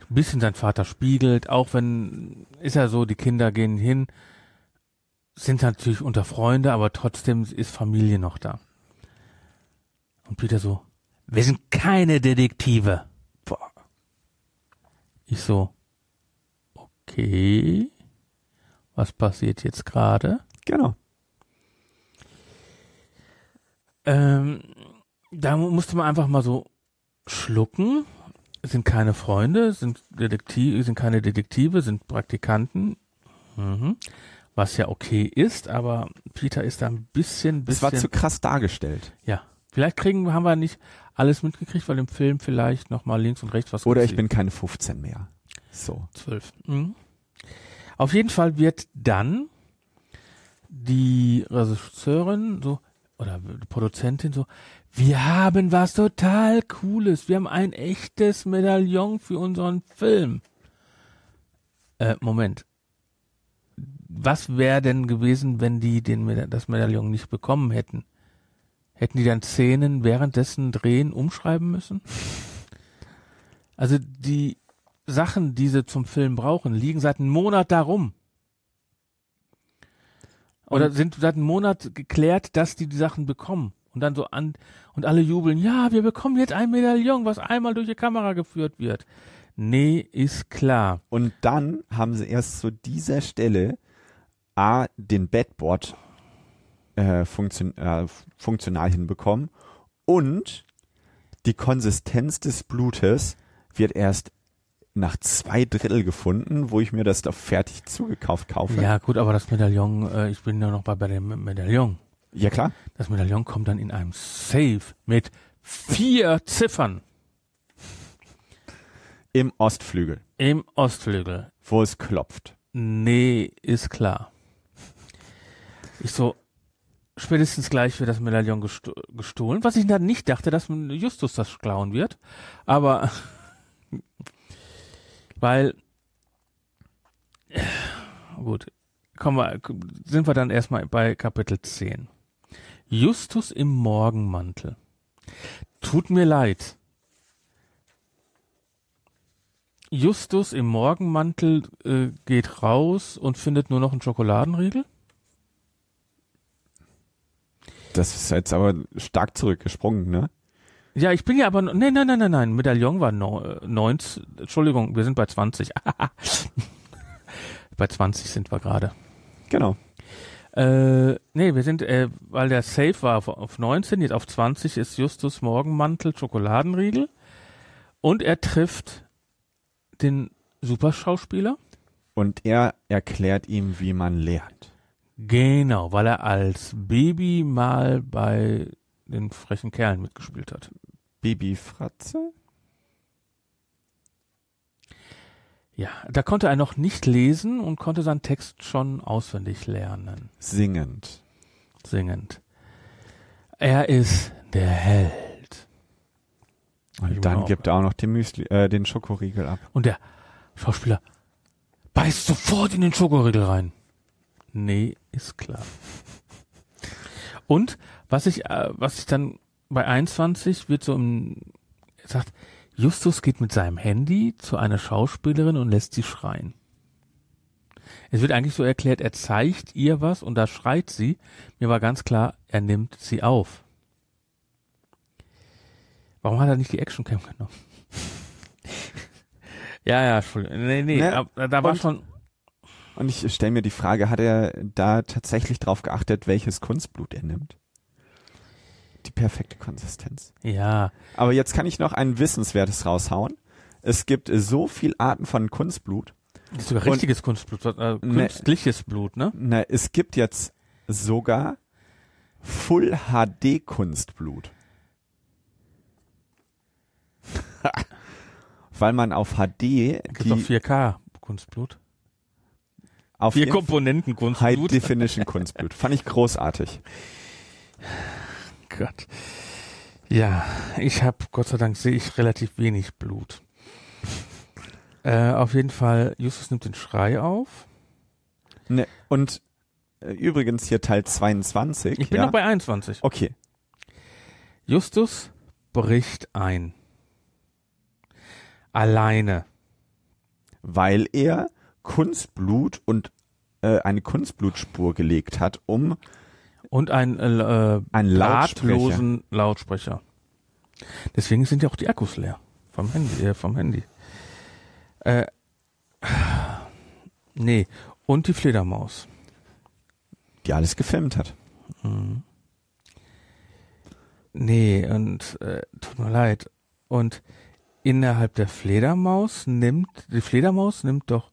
Speaker 2: ein bisschen sein Vater spiegelt, auch wenn, ist ja so, die Kinder gehen hin, sind natürlich unter Freunde, aber trotzdem ist Familie noch da. Und Peter so, wir sind keine Detektive. Boah. Ich so, okay, was passiert jetzt gerade?
Speaker 3: Genau.
Speaker 2: Ähm, da mu- musste man einfach mal so schlucken. Es sind keine Freunde, sind Detektive, sind keine Detektive, sind Praktikanten. Mhm. Was ja okay ist, aber Peter ist da ein bisschen,
Speaker 3: Das
Speaker 2: bisschen.
Speaker 3: war zu krass dargestellt.
Speaker 2: ja. Vielleicht kriegen, haben wir nicht alles mitgekriegt, weil im Film vielleicht nochmal links und rechts was
Speaker 3: Oder ich bin keine 15 mehr. So.
Speaker 2: Zwölf. Mhm. Auf jeden Fall wird dann die Regisseurin so oder Produzentin so, wir haben was total Cooles. Wir haben ein echtes Medaillon für unseren Film. Äh, Moment. Was wäre denn gewesen, wenn die den, Meda- das Medaillon nicht bekommen hätten? Hätten die dann Szenen währenddessen drehen, umschreiben müssen? Also die Sachen, die sie zum Film brauchen, liegen seit einem Monat darum. Oder
Speaker 3: Und-
Speaker 2: sind seit einem Monat geklärt, dass die die Sachen bekommen. Und dann so an, und alle jubeln, ja, wir bekommen jetzt ein Medaillon, was einmal durch die Kamera geführt wird. Nee, ist klar.
Speaker 3: Und dann haben sie erst zu dieser Stelle A, den Bedboard äh, funktion äh, funktional hinbekommen Und die Konsistenz des Blutes wird erst nach zwei Drittel gefunden, wo ich mir das doch fertig zugekauft kaufe.
Speaker 2: Ja, gut, aber das Medaillon, äh, ich bin ja noch bei, bei dem Medaillon.
Speaker 3: ja klar.
Speaker 2: Das Medaillon kommt dann in einem Safe mit vier Ziffern
Speaker 3: Im Ostflügel,
Speaker 2: im Ostflügel.
Speaker 3: wo es klopft.
Speaker 2: Nee, ist klar. Ich so, spätestens gleich wird das Medaillon gesto gestohlen, was ich dann nicht dachte, dass Justus das klauen wird. Aber, weil, gut, kommen wir, sind wir dann erstmal bei Kapitel 10. Justus im Morgenmantel. Tut mir leid. Justus im Morgenmantel äh, geht raus und findet nur noch einen Schokoladenriegel.
Speaker 3: Das ist jetzt aber stark zurückgesprungen, ne?
Speaker 2: Ja, ich bin ja aber, nein, nein, nein, nein, nein, Medaillon war no, äh, 19, Entschuldigung, wir sind bei 20. bei 20 sind wir gerade.
Speaker 3: Genau.
Speaker 2: Äh, nee, wir sind, äh, weil der Safe war auf, auf 19, jetzt auf 20 ist Justus Morgenmantel Schokoladenriegel und er trifft den Superschauspieler.
Speaker 3: Und er erklärt ihm, wie man lernt.
Speaker 2: Genau, weil er als Baby mal bei den frechen Kerlen mitgespielt hat.
Speaker 3: Baby Fratze?
Speaker 2: Ja, da konnte er noch nicht lesen und konnte seinen Text schon auswendig lernen,
Speaker 3: Singend.
Speaker 2: singend. Er ist der Held. Ich
Speaker 3: Und
Speaker 2: bin
Speaker 3: dann gibt er auch noch den, Müsli, äh, den Schokoriegel ab.
Speaker 2: Und der Schauspieler beißt sofort in den Schokoriegel rein. Nee, ist klar. Und was ich, äh, was ich dann bei 21 wird so im, er sagt, Justus geht mit seinem Handy zu einer Schauspielerin und lässt sie schreien. Es wird eigentlich so erklärt, er zeigt ihr was und da schreit sie. Mir war ganz klar, er nimmt sie auf. Warum hat er nicht die Actioncam genommen? ja, ja, Entschuldigung. Nee, nee,
Speaker 3: Ne,
Speaker 2: aber da war
Speaker 3: und-
Speaker 2: schon,
Speaker 3: Und ich stelle mir die Frage, hat er da tatsächlich drauf geachtet, welches Kunstblut er nimmt? Die perfekte Konsistenz.
Speaker 2: ja,
Speaker 3: Aber jetzt kann ich noch ein Wissenswertes raushauen. Es gibt so viel Arten von Kunstblut.
Speaker 2: das ist sogar
Speaker 3: Und-
Speaker 2: richtiges Kunstblut, äh,
Speaker 3: Ne.
Speaker 2: künstliches Blut, ne?
Speaker 3: Na, es gibt jetzt sogar Full HD Kunstblut. Weil man auf HD
Speaker 2: Gibt
Speaker 3: die
Speaker 2: auch 4K Kunstblut.
Speaker 3: auf
Speaker 2: Vier Komponenten
Speaker 3: High
Speaker 2: Kunstblut.
Speaker 3: Definition Kunstblut. Fand ich großartig.
Speaker 2: Gott. Ja, ich habe, Gott sei Dank sehe ich relativ wenig Blut. Äh, auf jeden Fall, Justus nimmt den Schrei auf.
Speaker 3: Ne, und äh, übrigens hier Teil 22.
Speaker 2: Ich bin
Speaker 3: ja?
Speaker 2: noch bei 21.
Speaker 3: Okay.
Speaker 2: Justus bricht ein. Alleine.
Speaker 3: Weil er Kunstblut und äh, eine Kunstblutspur gelegt hat, um
Speaker 2: Und ein äh, äh,
Speaker 3: Ein Lautsprecher.
Speaker 2: Lautsprecher. Deswegen sind ja auch die Akkus leer. Vom Handy, äh, vom Handy. Äh, nee. Und die Fledermaus.
Speaker 3: die alles gefilmt hat.
Speaker 2: Nee, und äh, tut mir leid. Und innerhalb der Fledermaus nimmt, die Fledermaus nimmt doch,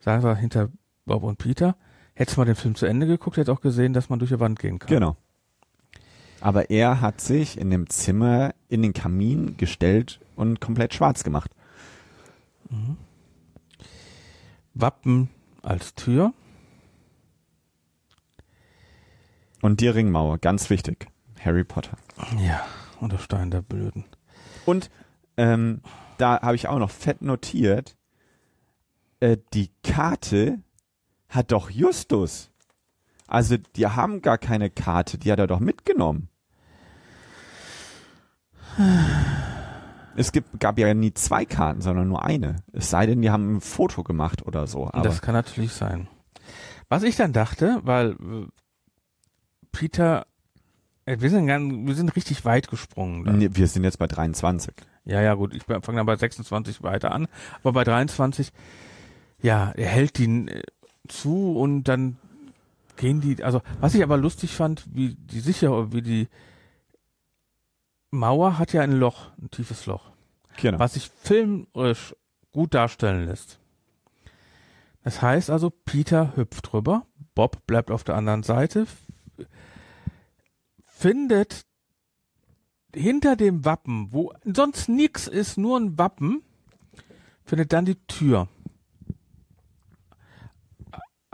Speaker 2: sagen wir hinter Bob und Peter, hättest du mal den Film zu Ende geguckt, hättest auch gesehen, dass man durch die Wand gehen kann.
Speaker 3: Genau. Aber er hat sich in dem Zimmer in den Kamin gestellt und komplett schwarz gemacht.
Speaker 2: Wappen als Tür.
Speaker 3: Und die Ringmauer, ganz wichtig. Harry Potter.
Speaker 2: Ja, und der Stein der Blöden.
Speaker 3: Und ähm, da habe ich auch noch fett notiert, äh, die Karte hat doch Justus. Also die haben gar keine Karte, die hat er doch mitgenommen. Es gibt, gab ja nie zwei Karten, sondern nur eine. Es sei denn, die haben ein Foto gemacht oder so. Aber
Speaker 2: das kann natürlich sein. Was ich dann dachte, weil äh, Peter, äh, wir sind, ganz, wir sind richtig weit gesprungen. Dann.
Speaker 3: Nee, wir sind jetzt bei 23.
Speaker 2: Ja, ja, gut, ich fange dann bei 26 weiter an. Aber bei 23, ja, er hält die äh, zu und dann gehen die, also was ich aber lustig fand, wie die sicher, wie die Mauer hat ja ein Loch, ein tiefes Loch,
Speaker 3: Genau.
Speaker 2: was sich filmisch gut darstellen lässt. Das heißt also, Peter hüpft rüber, Bob bleibt auf der anderen Seite, findet hinter dem Wappen, wo sonst nichts ist, nur ein Wappen, findet dann die Tür.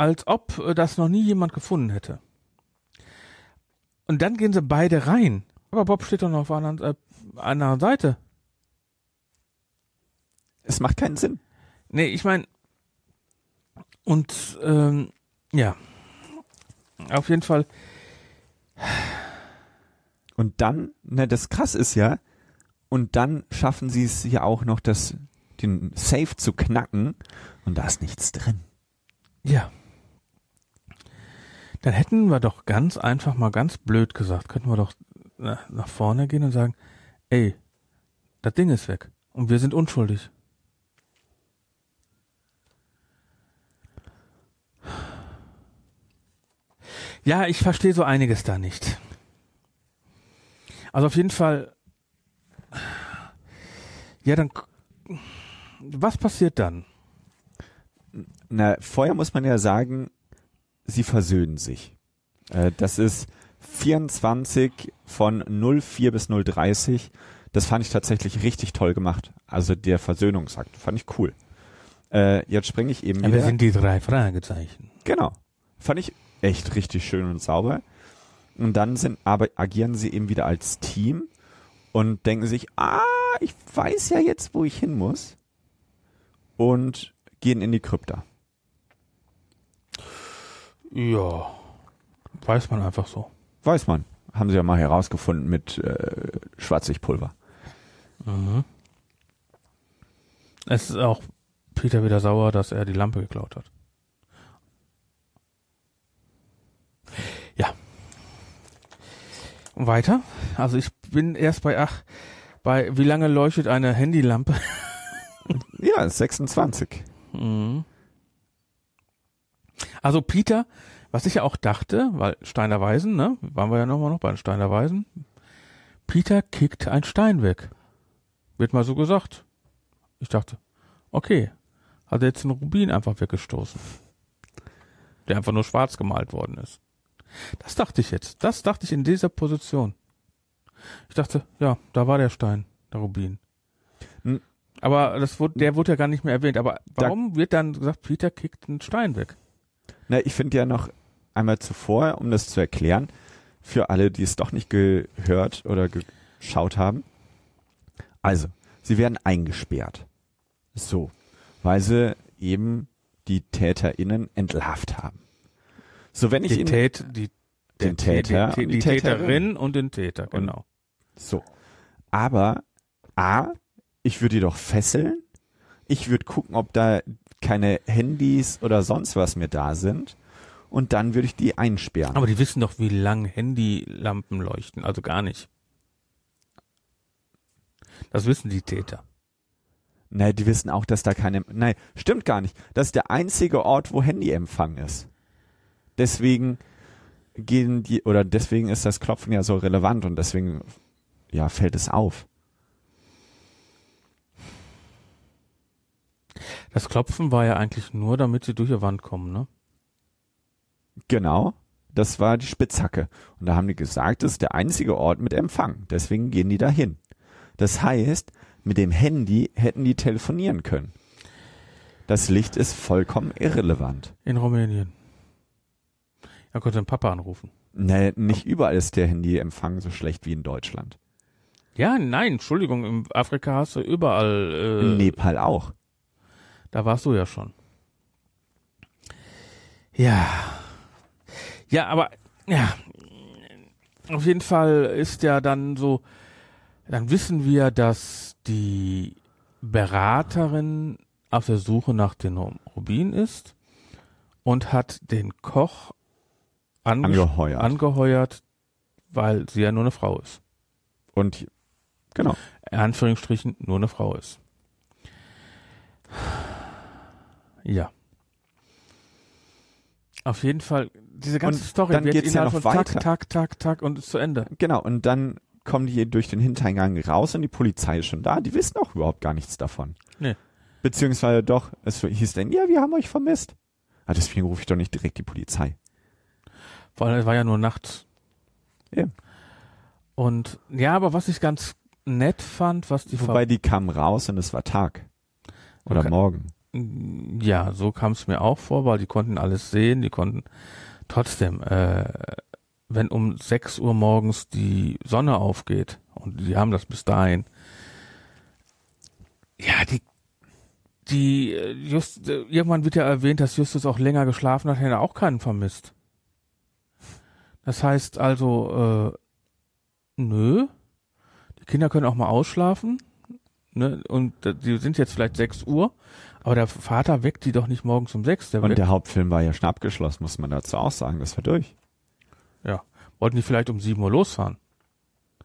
Speaker 2: Als ob äh, das noch nie jemand gefunden hätte. Und dann gehen sie beide rein. Aber Bob steht doch noch auf anderen, äh, anderen Seite.
Speaker 3: Es macht keinen Sinn.
Speaker 2: Nee, ich meine, und ähm, ja, auf jeden Fall,
Speaker 3: Und dann, ne, das krass ist ja, und dann schaffen sie es ja auch noch, das, den Safe zu knacken und da ist nichts drin.
Speaker 2: ja. Dann hätten wir doch ganz einfach mal ganz blöd gesagt, könnten wir doch na, nach vorne gehen und sagen, ey, das Ding ist weg und wir sind unschuldig. Ja, ich verstehe so einiges da nicht. Also auf jeden Fall, ja, dann, was passiert dann?
Speaker 3: Na, vorher muss man ja sagen, sie versöhnen sich. Äh, das ist 24 von 04 bis 030. Das fand ich tatsächlich richtig toll gemacht. Also der Versöhnungsakt fand ich cool. Äh, jetzt springe ich eben
Speaker 2: Ja,
Speaker 3: wieder.
Speaker 2: sind die drei Fragezeichen?
Speaker 3: Genau. Fand ich echt richtig schön und sauber. Und dann sind, aber agieren sie eben wieder als Team und denken sich, ah, ich weiß ja jetzt, wo ich hin muss. Und gehen in die Krypta.
Speaker 2: Ja, weiß man einfach so.
Speaker 3: Weiß man. Haben sie ja mal herausgefunden mit äh, Schwarzlichtpulver.
Speaker 2: Mhm. Es ist auch Peter wieder sauer, dass er die Lampe geklaut hat. Ja. Und weiter? Also ich bin erst bei, ach, bei wie lange leuchtet eine Handylampe?
Speaker 3: Ja, ist 26.
Speaker 2: Mhm. Also Peter, was ich ja auch dachte, weil Steiner Weisen, ne, waren wir ja nochmal noch bei den Steiner Weisen. Peter kickt ein Stein weg. Wird mal so gesagt. Ich dachte, okay, hat er jetzt einen Rubin einfach weggestoßen. Der einfach nur schwarz gemalt worden ist. Das dachte ich jetzt. Das dachte ich in dieser Position. Ich dachte, ja, da war der Stein, der Rubin.
Speaker 3: Hm.
Speaker 2: Aber das wurde, der wurde ja gar nicht mehr erwähnt. Aber warum wird dann gesagt, Peter kickt einen Stein weg?
Speaker 3: Na, ich finde ja noch einmal zuvor, um das zu erklären, für alle, die es doch nicht gehört oder geschaut haben. Also, sie werden eingesperrt. So, weil sie eben die TäterInnen entlarvt haben. So, wenn ich
Speaker 2: Die,
Speaker 3: in,
Speaker 2: Tät, die,
Speaker 3: den
Speaker 2: die,
Speaker 3: Täter
Speaker 2: die,
Speaker 3: und
Speaker 2: die,
Speaker 3: die
Speaker 2: Täterin und den Täter,
Speaker 3: Und-
Speaker 2: genau.
Speaker 3: So. Aber A, ich würde die doch fesseln. Ich würde gucken, ob da keine Handys oder sonst was mehr da sind. Und dann würde ich die einsperren.
Speaker 2: Aber die wissen doch, wie lang Handylampen leuchten. Also gar nicht. Das wissen die Täter.
Speaker 3: Nein, die wissen auch, dass da keine. Nein, stimmt gar nicht. Das ist der einzige Ort, wo Handyempfang ist. Deswegen gehen die, oder deswegen ist das Klopfen ja so relevant und deswegen, ja, fällt es auf.
Speaker 2: Das Klopfen war ja eigentlich nur, damit sie durch die Wand kommen, ne?
Speaker 3: Genau. Das war die Spitzhacke. Und da haben die gesagt, das ist der einzige Ort mit Empfang. Deswegen gehen die dahin. Das heißt, mit dem Handy hätten die telefonieren können. Das Licht ist vollkommen irrelevant.
Speaker 2: In Rumänien. Er konnte den Papa anrufen.
Speaker 3: Nee, nicht überall ist der Handyempfang so schlecht wie in Deutschland.
Speaker 2: Ja, nein, Entschuldigung, in Afrika hast du überall. Äh,
Speaker 3: In Nepal auch.
Speaker 2: Da warst du ja schon. Ja. Ja, aber ja. Auf jeden Fall ist ja dann so, dann wissen wir, dass die Beraterin auf der Suche nach den Rubin ist und hat den Koch ange
Speaker 3: Angeheuert.
Speaker 2: angeheuert, weil sie ja nur eine Frau ist.
Speaker 3: Und genau.
Speaker 2: in Anführungsstrichen nur eine Frau ist. Ja. Auf jeden Fall, diese ganze
Speaker 3: Und
Speaker 2: Story
Speaker 3: dann
Speaker 2: wird
Speaker 3: geht's ja noch weiter.
Speaker 2: Tag, Tag, Tag, Tag und ist zu Ende.
Speaker 3: Genau. Und dann kommen die durch den Hintereingang raus und die Polizei ist schon da. Die wissen auch überhaupt gar nichts davon.
Speaker 2: Nee.
Speaker 3: Beziehungsweise doch, es hieß dann, ja, wir haben euch vermisst. Ah, deswegen rufe ich doch nicht direkt die Polizei.
Speaker 2: Weil es war ja nur nachts.
Speaker 3: Ja.
Speaker 2: Und ja, aber was ich ganz nett fand, was die
Speaker 3: Wobei die kamen raus und es war Tag. Oder
Speaker 2: Okay.
Speaker 3: morgen.
Speaker 2: Ja, so kam es mir auch vor, weil die konnten alles sehen, die konnten trotzdem, äh, wenn um 6 Uhr morgens die Sonne aufgeht und die haben das bis dahin, ja, die, die, äh, just, äh, irgendwann wird ja erwähnt, dass Justus auch länger geschlafen hat, hätte er auch keinen vermisst. Das heißt also, äh, nö, die Kinder können auch mal ausschlafen, ne, und äh, die sind jetzt vielleicht 6 Uhr, aber der Vater weckt die doch nicht morgens um 6, der
Speaker 3: Und der Hauptfilm war ja schon abgeschlossen, muss man dazu auch sagen. Das war durch.
Speaker 2: ja, wollten die vielleicht um 7 Uhr losfahren.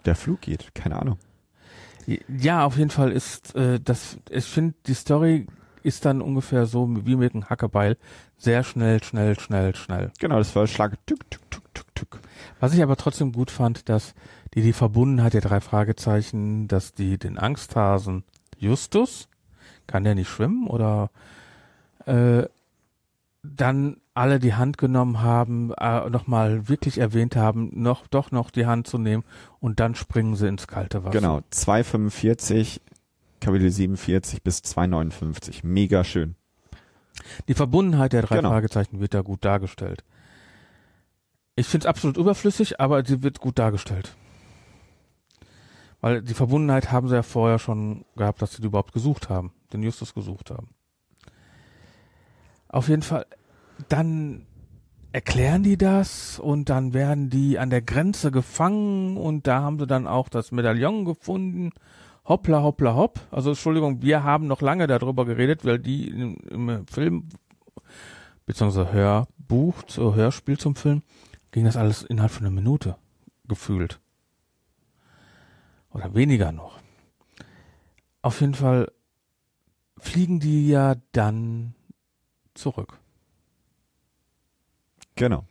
Speaker 3: Der Flug geht, keine Ahnung.
Speaker 2: Ja, auf jeden Fall ist äh, das, ich finde, die Story ist dann ungefähr so wie mit einem Hackebeil. Sehr schnell, schnell, schnell, schnell.
Speaker 3: Genau, das war Schlag. Tück, tück, tück, tück, tück.
Speaker 2: Was ich aber trotzdem gut fand, dass die die Verbundenheit der drei Fragezeichen, dass die den Angsthasen Justus, kann der nicht schwimmen oder äh, dann alle die Hand genommen haben, äh, nochmal wirklich erwähnt haben, noch doch noch die Hand zu nehmen und dann springen sie ins kalte Wasser.
Speaker 3: Genau, 245, Kapitel 47 bis 259. Mega schön.
Speaker 2: Die Verbundenheit der drei
Speaker 3: Genau.
Speaker 2: Fragezeichen wird da gut dargestellt. Ich finde es absolut überflüssig, aber sie wird gut dargestellt. Weil die Verbundenheit haben sie ja vorher schon gehabt, dass sie die überhaupt gesucht haben, den Justus gesucht haben. Auf jeden Fall, dann erklären die das und dann werden die an der Grenze gefangen und da haben sie dann auch das Medaillon gefunden. Hoppla, hoppla, hopp. Also Entschuldigung, wir haben noch lange darüber geredet, weil die im, im Film beziehungsweise Hörbuch, so Hörspiel zum Film, ging das alles innerhalb von einer Minute gefühlt. Oder weniger noch. Auf jeden Fall fliegen die ja dann zurück.
Speaker 3: Genau.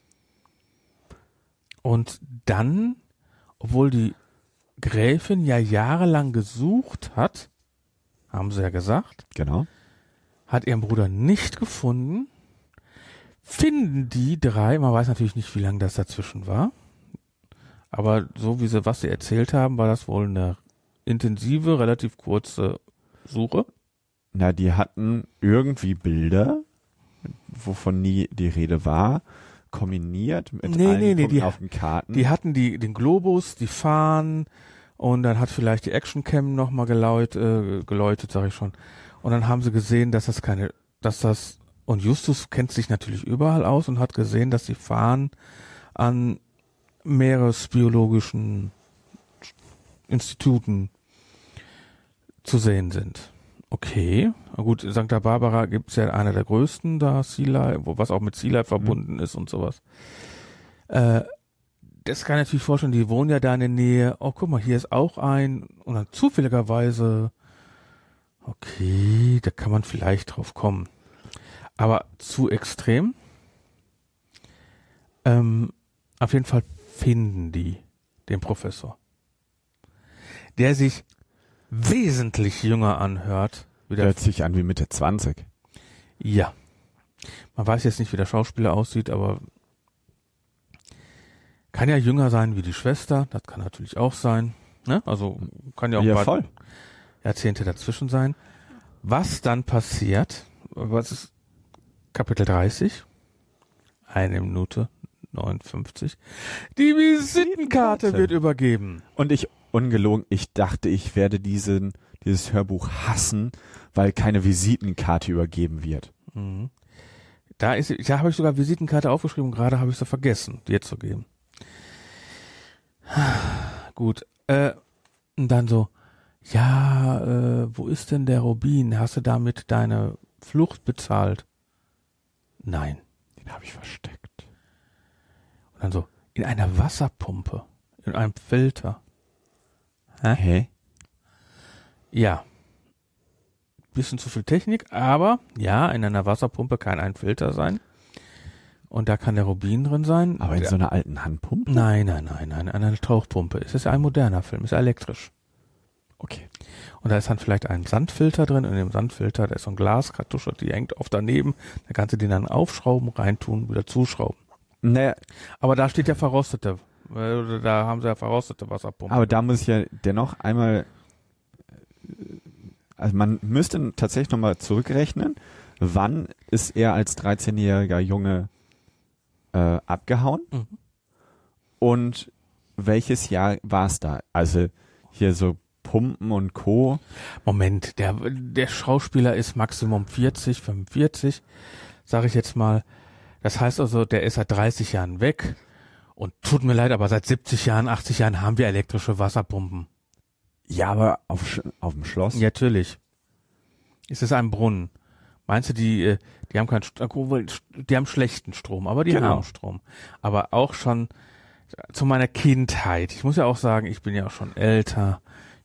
Speaker 2: Und dann, obwohl die Gräfin ja jahrelang gesucht hat, haben sie ja gesagt,
Speaker 3: Genau.
Speaker 2: hat ihren Bruder nicht gefunden, finden die drei, man weiß natürlich nicht, wie lange das dazwischen war, aber so wie sie, was sie erzählt haben, war das wohl eine intensive, relativ kurze Suche.
Speaker 3: Na, die hatten irgendwie Bilder, wovon nie die Rede war, kombiniert mit
Speaker 2: Nee,
Speaker 3: allen
Speaker 2: nee, nee, die-
Speaker 3: auf den Karten.
Speaker 2: Die hatten die, den Globus, die Fahnen und dann hat vielleicht die Actioncam nochmal geläut, äh, geläutet, sag ich schon. Und dann haben sie gesehen, dass das keine, dass das, und Justus kennt sich natürlich überall aus und hat gesehen, dass die Fahnen an meeresbiologischen Instituten zu sehen sind. Okay, gut, Santa Barbara gibt's ja einer der größten da, Sea Life, wo was auch mit Sea Life verbunden ist und sowas. Äh, das kann ich natürlich vorstellen, die wohnen ja da in der Nähe. Oh, guck mal, hier ist auch ein. Und dann zufälligerweise, okay, da kann man vielleicht drauf kommen. Aber zu extrem. Ähm, auf jeden Fall finden die den Professor. Der sich wesentlich jünger anhört. Wie der
Speaker 3: Hört sich an wie Mitte 20.
Speaker 2: ja. Man weiß jetzt nicht, wie der Schauspieler aussieht, aber kann ja jünger sein wie die Schwester. Das kann natürlich auch sein. Ne? Also kann ja auch
Speaker 3: Ja, voll.
Speaker 2: Jahrzehnte dazwischen sein. Was dann passiert, was ist Kapitel 30? Eine Minute 59. Die Visitenkarte wird übergeben.
Speaker 3: Und ich, ungelogen, ich dachte, ich werde diesen, dieses Hörbuch hassen, weil keine Visitenkarte übergeben wird.
Speaker 2: Mhm. Da ist, da habe ich sogar Visitenkarte aufgeschrieben, gerade habe ich sie vergessen, dir zu geben. Gut, äh, und dann so, ja, äh, wo ist denn der Rubin? Hast du damit deine Flucht bezahlt? Nein.
Speaker 3: Den habe ich versteckt.
Speaker 2: Und dann so, in einer Wasserpumpe, in einem Filter.
Speaker 3: Hä?
Speaker 2: Ja. Bisschen zu viel Technik, aber ja, in einer Wasserpumpe kann ein Filter sein. Und da kann der Rubin drin sein.
Speaker 3: Aber in so einer alten Handpumpe?
Speaker 2: Nein, nein, nein, nein, eine Tauchpumpe. Es ist ein moderner Film, ist elektrisch.
Speaker 3: Okay.
Speaker 2: Und da ist dann vielleicht ein Sandfilter drin. Und in dem Sandfilter, da ist so ein Glaskartusche, die hängt oft daneben. Da kannst du den dann aufschrauben, reintun, wieder zuschrauben.
Speaker 3: Naja,
Speaker 2: Aber da steht ja verrostete. äh, Da haben sie ja verrostete Wasserpumpe.
Speaker 3: aber da muss ich ja dennoch einmal, also man müsste tatsächlich nochmal zurückrechnen, wann ist er als 13-jähriger Junge äh, abgehauen
Speaker 2: Mhm.
Speaker 3: und welches Jahr war es da? Also hier so Pumpen und Co.
Speaker 2: Moment, der, der Schauspieler ist Maximum 40, 45, sage ich jetzt mal. Das heißt also, der ist seit 30 Jahren weg. Und tut mir leid, aber seit 70 Jahren, 80 Jahren haben wir elektrische Wasserpumpen.
Speaker 3: Ja, aber auf, auf dem Schloss?
Speaker 2: Ja, natürlich. Es ist ein Brunnen. Meinst du, die, äh, die haben keinen, obwohl, die haben schlechten Strom, aber die
Speaker 3: Genau.
Speaker 2: haben Strom. Aber auch schon zu meiner Kindheit. Ich muss ja auch sagen, ich bin ja auch schon älter.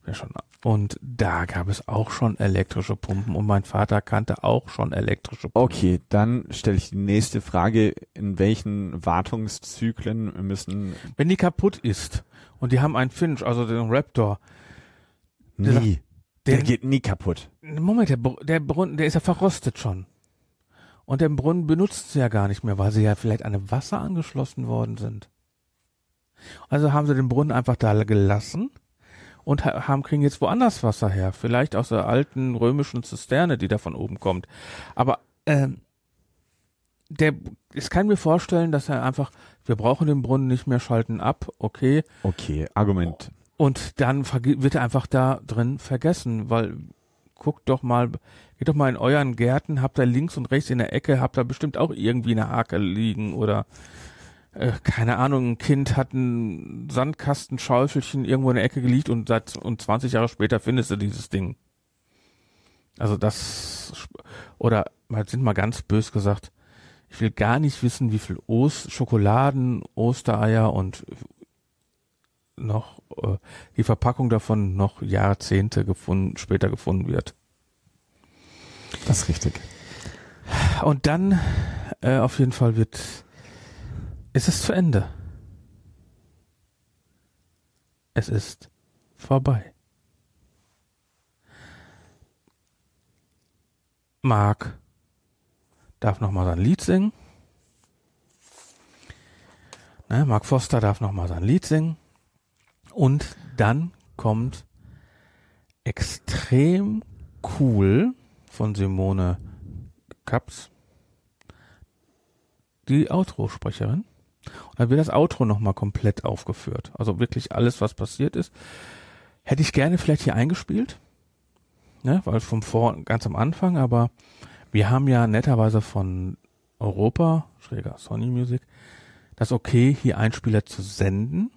Speaker 2: Ja schon, und da gab es auch schon elektrische Pumpen und mein Vater kannte auch schon elektrische Pumpen.
Speaker 3: Okay, dann stelle ich die nächste Frage. In welchen Wartungszyklen müssen
Speaker 2: Wenn die kaputt ist und die haben einen Finch, also den Raptor, Der-
Speaker 3: nie, der,
Speaker 2: der-
Speaker 3: geht nie kaputt.
Speaker 2: Moment, der, der Brunnen, der ist ja verrostet schon. Und den Brunnen benutzt sie ja gar nicht mehr, weil sie ja vielleicht an dem Wasser angeschlossen worden sind. Also haben sie den Brunnen einfach da gelassen und ha- haben, kriegen jetzt woanders Wasser her. Vielleicht aus der alten römischen Zisterne, die da von oben kommt. Aber ähm, der, ich kann mir vorstellen, dass er einfach, wir brauchen den Brunnen nicht mehr, schalten ab, okay.
Speaker 3: Okay, Argument.
Speaker 2: Und dann wird er einfach da drin vergessen, weil guckt doch mal, geht doch mal in euren Gärten, habt da links und rechts in der Ecke, habt da bestimmt auch irgendwie eine Hake liegen oder äh, keine Ahnung, ein Kind hat ein Sandkastenschaufelchen irgendwo in der Ecke gelegt und seit und 20 Jahre später findest du dieses Ding. Also das oder mal sind mal ganz bös gesagt, ich will gar nicht wissen, wie viel Ost Schokoladen, Ostereier und noch äh, die Verpackung davon noch Jahrzehnte gefunden, später gefunden wird.
Speaker 3: Das ist richtig.
Speaker 2: Und dann äh, auf jeden Fall wird ist es zu Ende. Es ist vorbei. Mark darf noch mal sein Lied singen. Ne, Mark Foster darf noch mal sein Lied singen. Und dann kommt extrem cool von Simone Kaps die Outro-Sprecherin. Und dann wird das Outro nochmal komplett aufgeführt. Also wirklich alles, was passiert ist. Hätte ich gerne vielleicht hier eingespielt. Ne, weil vom Vor ganz am Anfang, aber wir haben ja netterweise von Europa, schräger Sony Music, das okay, hier Einspieler zu senden.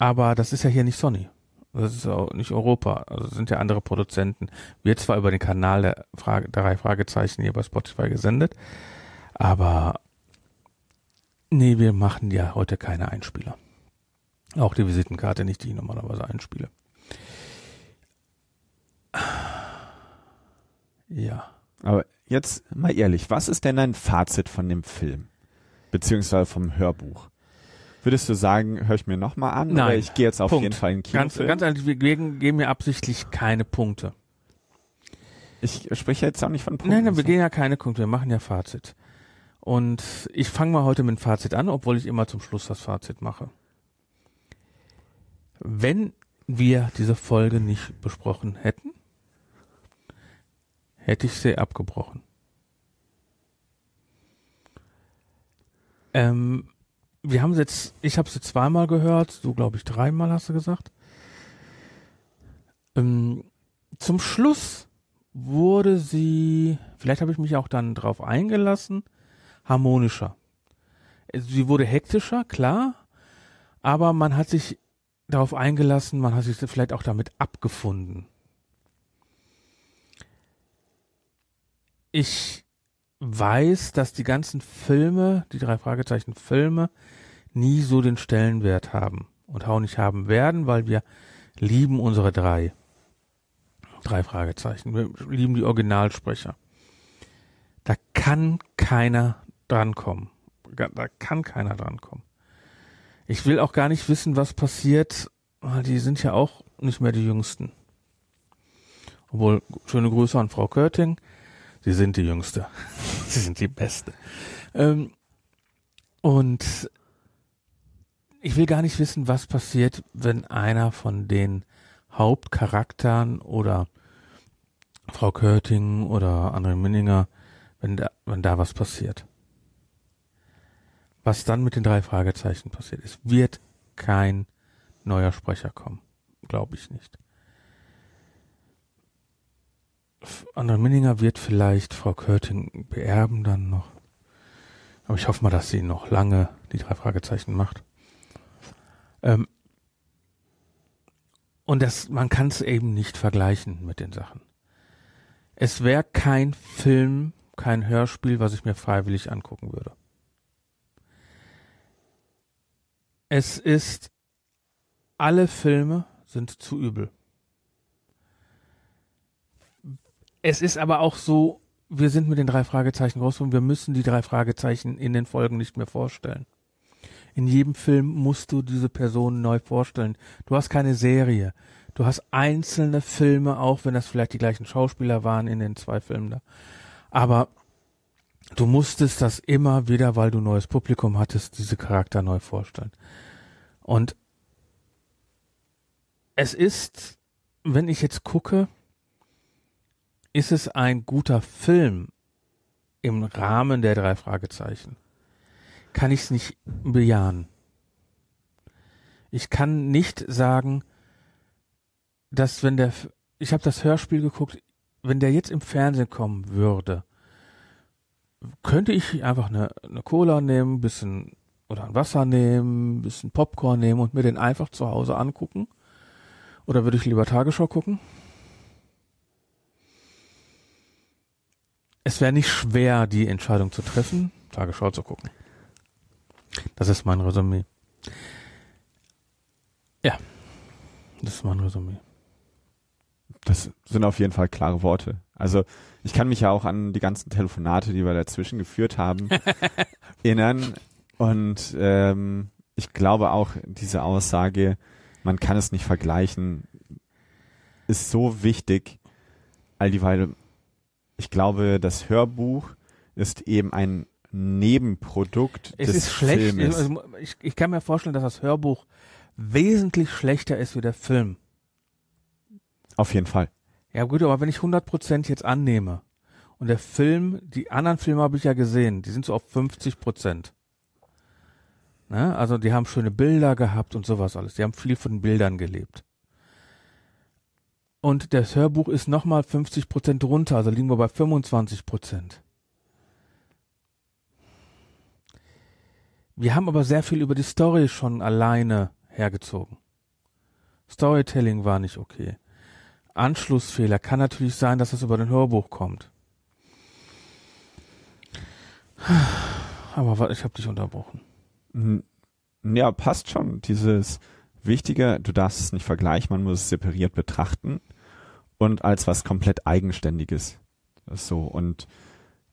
Speaker 2: Aber das ist ja hier nicht Sony. Das ist auch nicht Europa. Also es sind ja andere Produzenten. Wird zwar über den Kanal der, Frage, drei Fragezeichen hier bei Spotify gesendet, aber nee, wir machen ja heute keine Einspieler. Auch die Visitenkarte nicht, die ich normalerweise einspiele. Ja.
Speaker 3: Aber jetzt mal ehrlich, was ist denn dein Fazit von dem Film? Beziehungsweise vom Hörbuch? Würdest du sagen, höre ich mir nochmal an? Oder
Speaker 2: Nein.
Speaker 3: ich gehe jetzt auf
Speaker 2: Punkt.
Speaker 3: jeden Fall in den
Speaker 2: Ganz,
Speaker 3: Kinofilm?
Speaker 2: ganz ehrlich, wir geben, geben mir absichtlich keine Punkte.
Speaker 3: ich spreche jetzt auch nicht von Punkten.
Speaker 2: Nein, nein, wir gehen ja keine Punkte, wir machen ja Fazit. Und ich fange mal heute mit dem Fazit an, obwohl ich immer zum Schluss das Fazit mache. Wenn wir diese Folge nicht besprochen hätten, hätte ich sie abgebrochen. Ähm, wir haben jetzt, ich habe sie zweimal gehört, du glaube ich dreimal hast du gesagt. Ähm, zum Schluss wurde sie, vielleicht habe ich mich auch dann drauf eingelassen, harmonischer. Sie wurde hektischer, klar, aber man hat sich darauf eingelassen, man hat sich vielleicht auch damit abgefunden. Ich weiß, dass die ganzen Filme, die drei Fragezeichen Filme, nie so den Stellenwert haben und auch nicht haben werden, weil wir lieben unsere drei. Drei Fragezeichen. Wir lieben die Originalsprecher. Da kann keiner drankommen. Da kann keiner drankommen. Ich will auch gar nicht wissen, was passiert, die sind ja auch nicht mehr die Jüngsten. Obwohl, schöne Grüße an Frau Körting. Sie sind die Jüngste. Sie sind die Beste. Ähm, und ich will gar nicht wissen, was passiert, wenn einer von den Hauptcharakteren oder Frau Körting oder André Minninger, wenn da, wenn da was passiert. Was dann mit den drei Fragezeichen passiert. Es wird kein neuer Sprecher kommen. Glaube ich nicht. André Minninger wird vielleicht Frau Körting beerben dann noch. Aber ich hoffe mal, dass sie noch lange die drei Fragezeichen macht. Ähm, und das, man kann es eben nicht vergleichen mit den Sachen. Es wäre kein Film, kein Hörspiel, was ich mir freiwillig angucken würde. Es ist, alle Filme sind zu übel. Es ist aber auch so, wir sind mit den drei Fragezeichen groß und wir müssen die drei Fragezeichen in den Folgen nicht mehr vorstellen. In jedem Film musst du diese Person neu vorstellen. Du hast keine Serie. Du hast einzelne Filme, auch wenn das vielleicht die gleichen Schauspieler waren in den zwei Filmen da. Aber du musstest das immer wieder, weil du neues Publikum hattest, diese Charakter neu vorstellen. Und es ist, wenn ich jetzt gucke, ist es ein guter Film im Rahmen der drei Fragezeichen? Kann ich es nicht bejahen. Ich kann nicht sagen, dass wenn der, ich habe das Hörspiel geguckt, wenn der jetzt im Fernsehen kommen würde, könnte ich einfach eine, eine Cola nehmen, bisschen oder ein Wasser nehmen, bisschen Popcorn nehmen und mir den einfach zu Hause angucken? Oder würde ich lieber Tagesschau gucken? Es wäre nicht schwer, die Entscheidung zu treffen, Tagesschau zu gucken. Das ist mein Resümee. Ja, das ist mein Resümee.
Speaker 3: Das sind auf jeden Fall klare Worte. Also ich kann mich ja auch an die ganzen Telefonate, die wir dazwischen geführt haben, erinnern. Und ähm, ich glaube auch, diese Aussage, man kann es nicht vergleichen, ist so wichtig, all dieweil, ich glaube, das Hörbuch ist eben ein Nebenprodukt
Speaker 2: Es
Speaker 3: des
Speaker 2: ist schlecht.
Speaker 3: Filmes.
Speaker 2: Ich, ich kann mir vorstellen, dass das Hörbuch wesentlich schlechter ist wie der Film.
Speaker 3: Auf jeden Fall.
Speaker 2: Ja gut, aber wenn ich 100% jetzt annehme und der Film, die anderen Filme habe ich ja gesehen, die sind so auf 50%. Ne? Also die haben schöne Bilder gehabt und sowas alles. Die haben viel von Bildern gelebt. Und das Hörbuch ist nochmal 50% runter, also liegen wir bei 25%. Wir haben aber sehr viel über die Story schon alleine hergezogen. Storytelling war nicht okay. Anschlussfehler kann natürlich sein, dass es über den Hörbuch kommt. Aber ich habe dich unterbrochen.
Speaker 3: Hm, Ja, passt schon. Dieses Wichtige, du darfst es nicht vergleichen, man muss es separiert betrachten und als was komplett Eigenständiges. So, und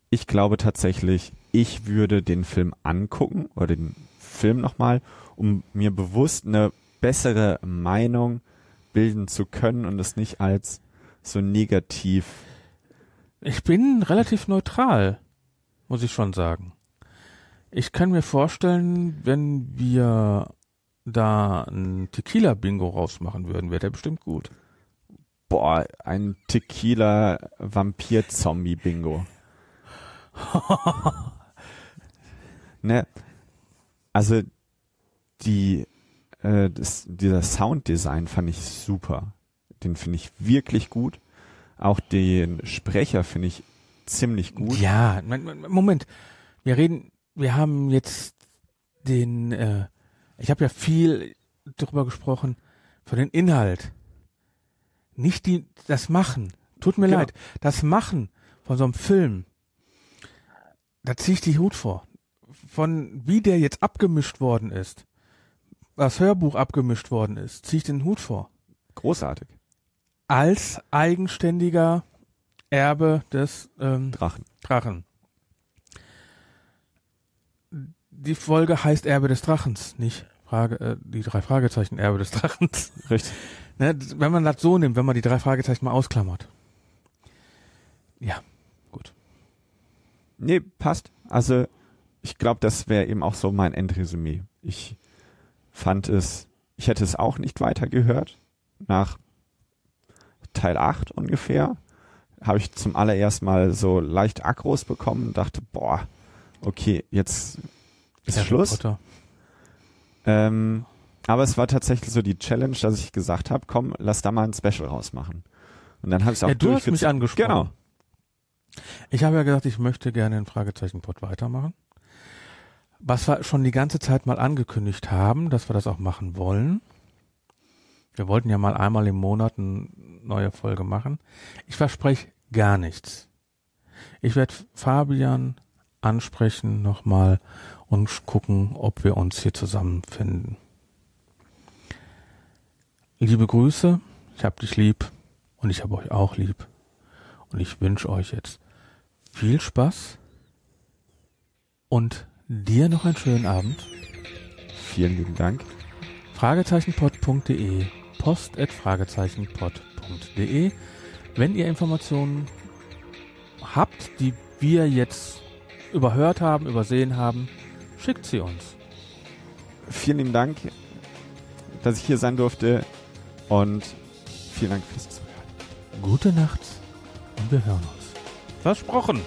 Speaker 3: ich glaube tatsächlich, ich würde den Film angucken oder den Film nochmal, um mir bewusst eine bessere Meinung bilden zu können und es nicht als so negativ.
Speaker 2: Ich bin relativ neutral, muss ich schon sagen. Ich kann mir vorstellen, wenn wir da ein Tequila-Bingo rausmachen würden, wäre der bestimmt gut.
Speaker 3: Boah, ein Tequila-Vampir-Zombie-Bingo. ne? Also die äh, das, dieser Sounddesign fand ich super. Den finde ich wirklich gut. Auch den Sprecher finde ich ziemlich gut.
Speaker 2: Ja, Moment. Wir reden, wir haben jetzt den, äh, ich habe ja viel darüber gesprochen, von den Inhalt. Nicht die, das Machen. Tut mir
Speaker 3: Genau.
Speaker 2: leid. Das Machen von so einem Film, da ziehe ich die Hut vor. Von wie der jetzt abgemischt worden ist, das Hörbuch abgemischt worden ist, ziehe ich den Hut vor.
Speaker 3: Großartig.
Speaker 2: Als eigenständiger Erbe des ähm,
Speaker 3: Drachen.
Speaker 2: Drachen. die Folge heißt Erbe des Drachens, nicht Frage, äh, die drei Fragezeichen Erbe des Drachens.
Speaker 3: Richtig.
Speaker 2: Ne, wenn man das so nimmt, wenn man die drei Fragezeichen mal ausklammert. Ja, gut.
Speaker 3: Nee, passt. Also ich glaube, das wäre eben auch so mein Endresümee. Ich fand es, ich hätte es auch nicht weitergehört. Nach Teil 8 ungefähr habe ich zum allerersten Mal so leicht Akros bekommen und dachte, boah, okay, jetzt ist
Speaker 2: Harry
Speaker 3: Schluss. Ähm, aber es war tatsächlich so die Challenge, dass ich gesagt habe, komm, lass da mal ein Special rausmachen. Und dann habe ich es auch
Speaker 2: Ja, du hast mich angesprochen.
Speaker 3: Genau.
Speaker 2: Ich habe ja gesagt, ich möchte gerne den Fragezeichen-Pod weitermachen. Was wir schon die ganze Zeit mal angekündigt haben, dass wir das auch machen wollen. Wir wollten ja mal einmal im Monat eine neue Folge machen. Ich verspreche gar nichts. Ich werde Fabian ansprechen nochmal und gucken, ob wir uns hier zusammenfinden. Liebe Grüße, ich hab dich lieb und ich habe euch auch lieb. Und ich wünsche euch jetzt viel Spaß und dir noch einen schönen Abend.
Speaker 3: Vielen lieben Dank.
Speaker 2: Fragezeichenpod.de post at fragezeichenpod.de Wenn ihr Informationen habt, die wir jetzt überhört haben, übersehen haben, schickt sie uns.
Speaker 3: Vielen lieben Dank, dass ich hier sein durfte und vielen Dank fürs Zuhören.
Speaker 2: Gute Nacht und wir hören uns. Versprochen.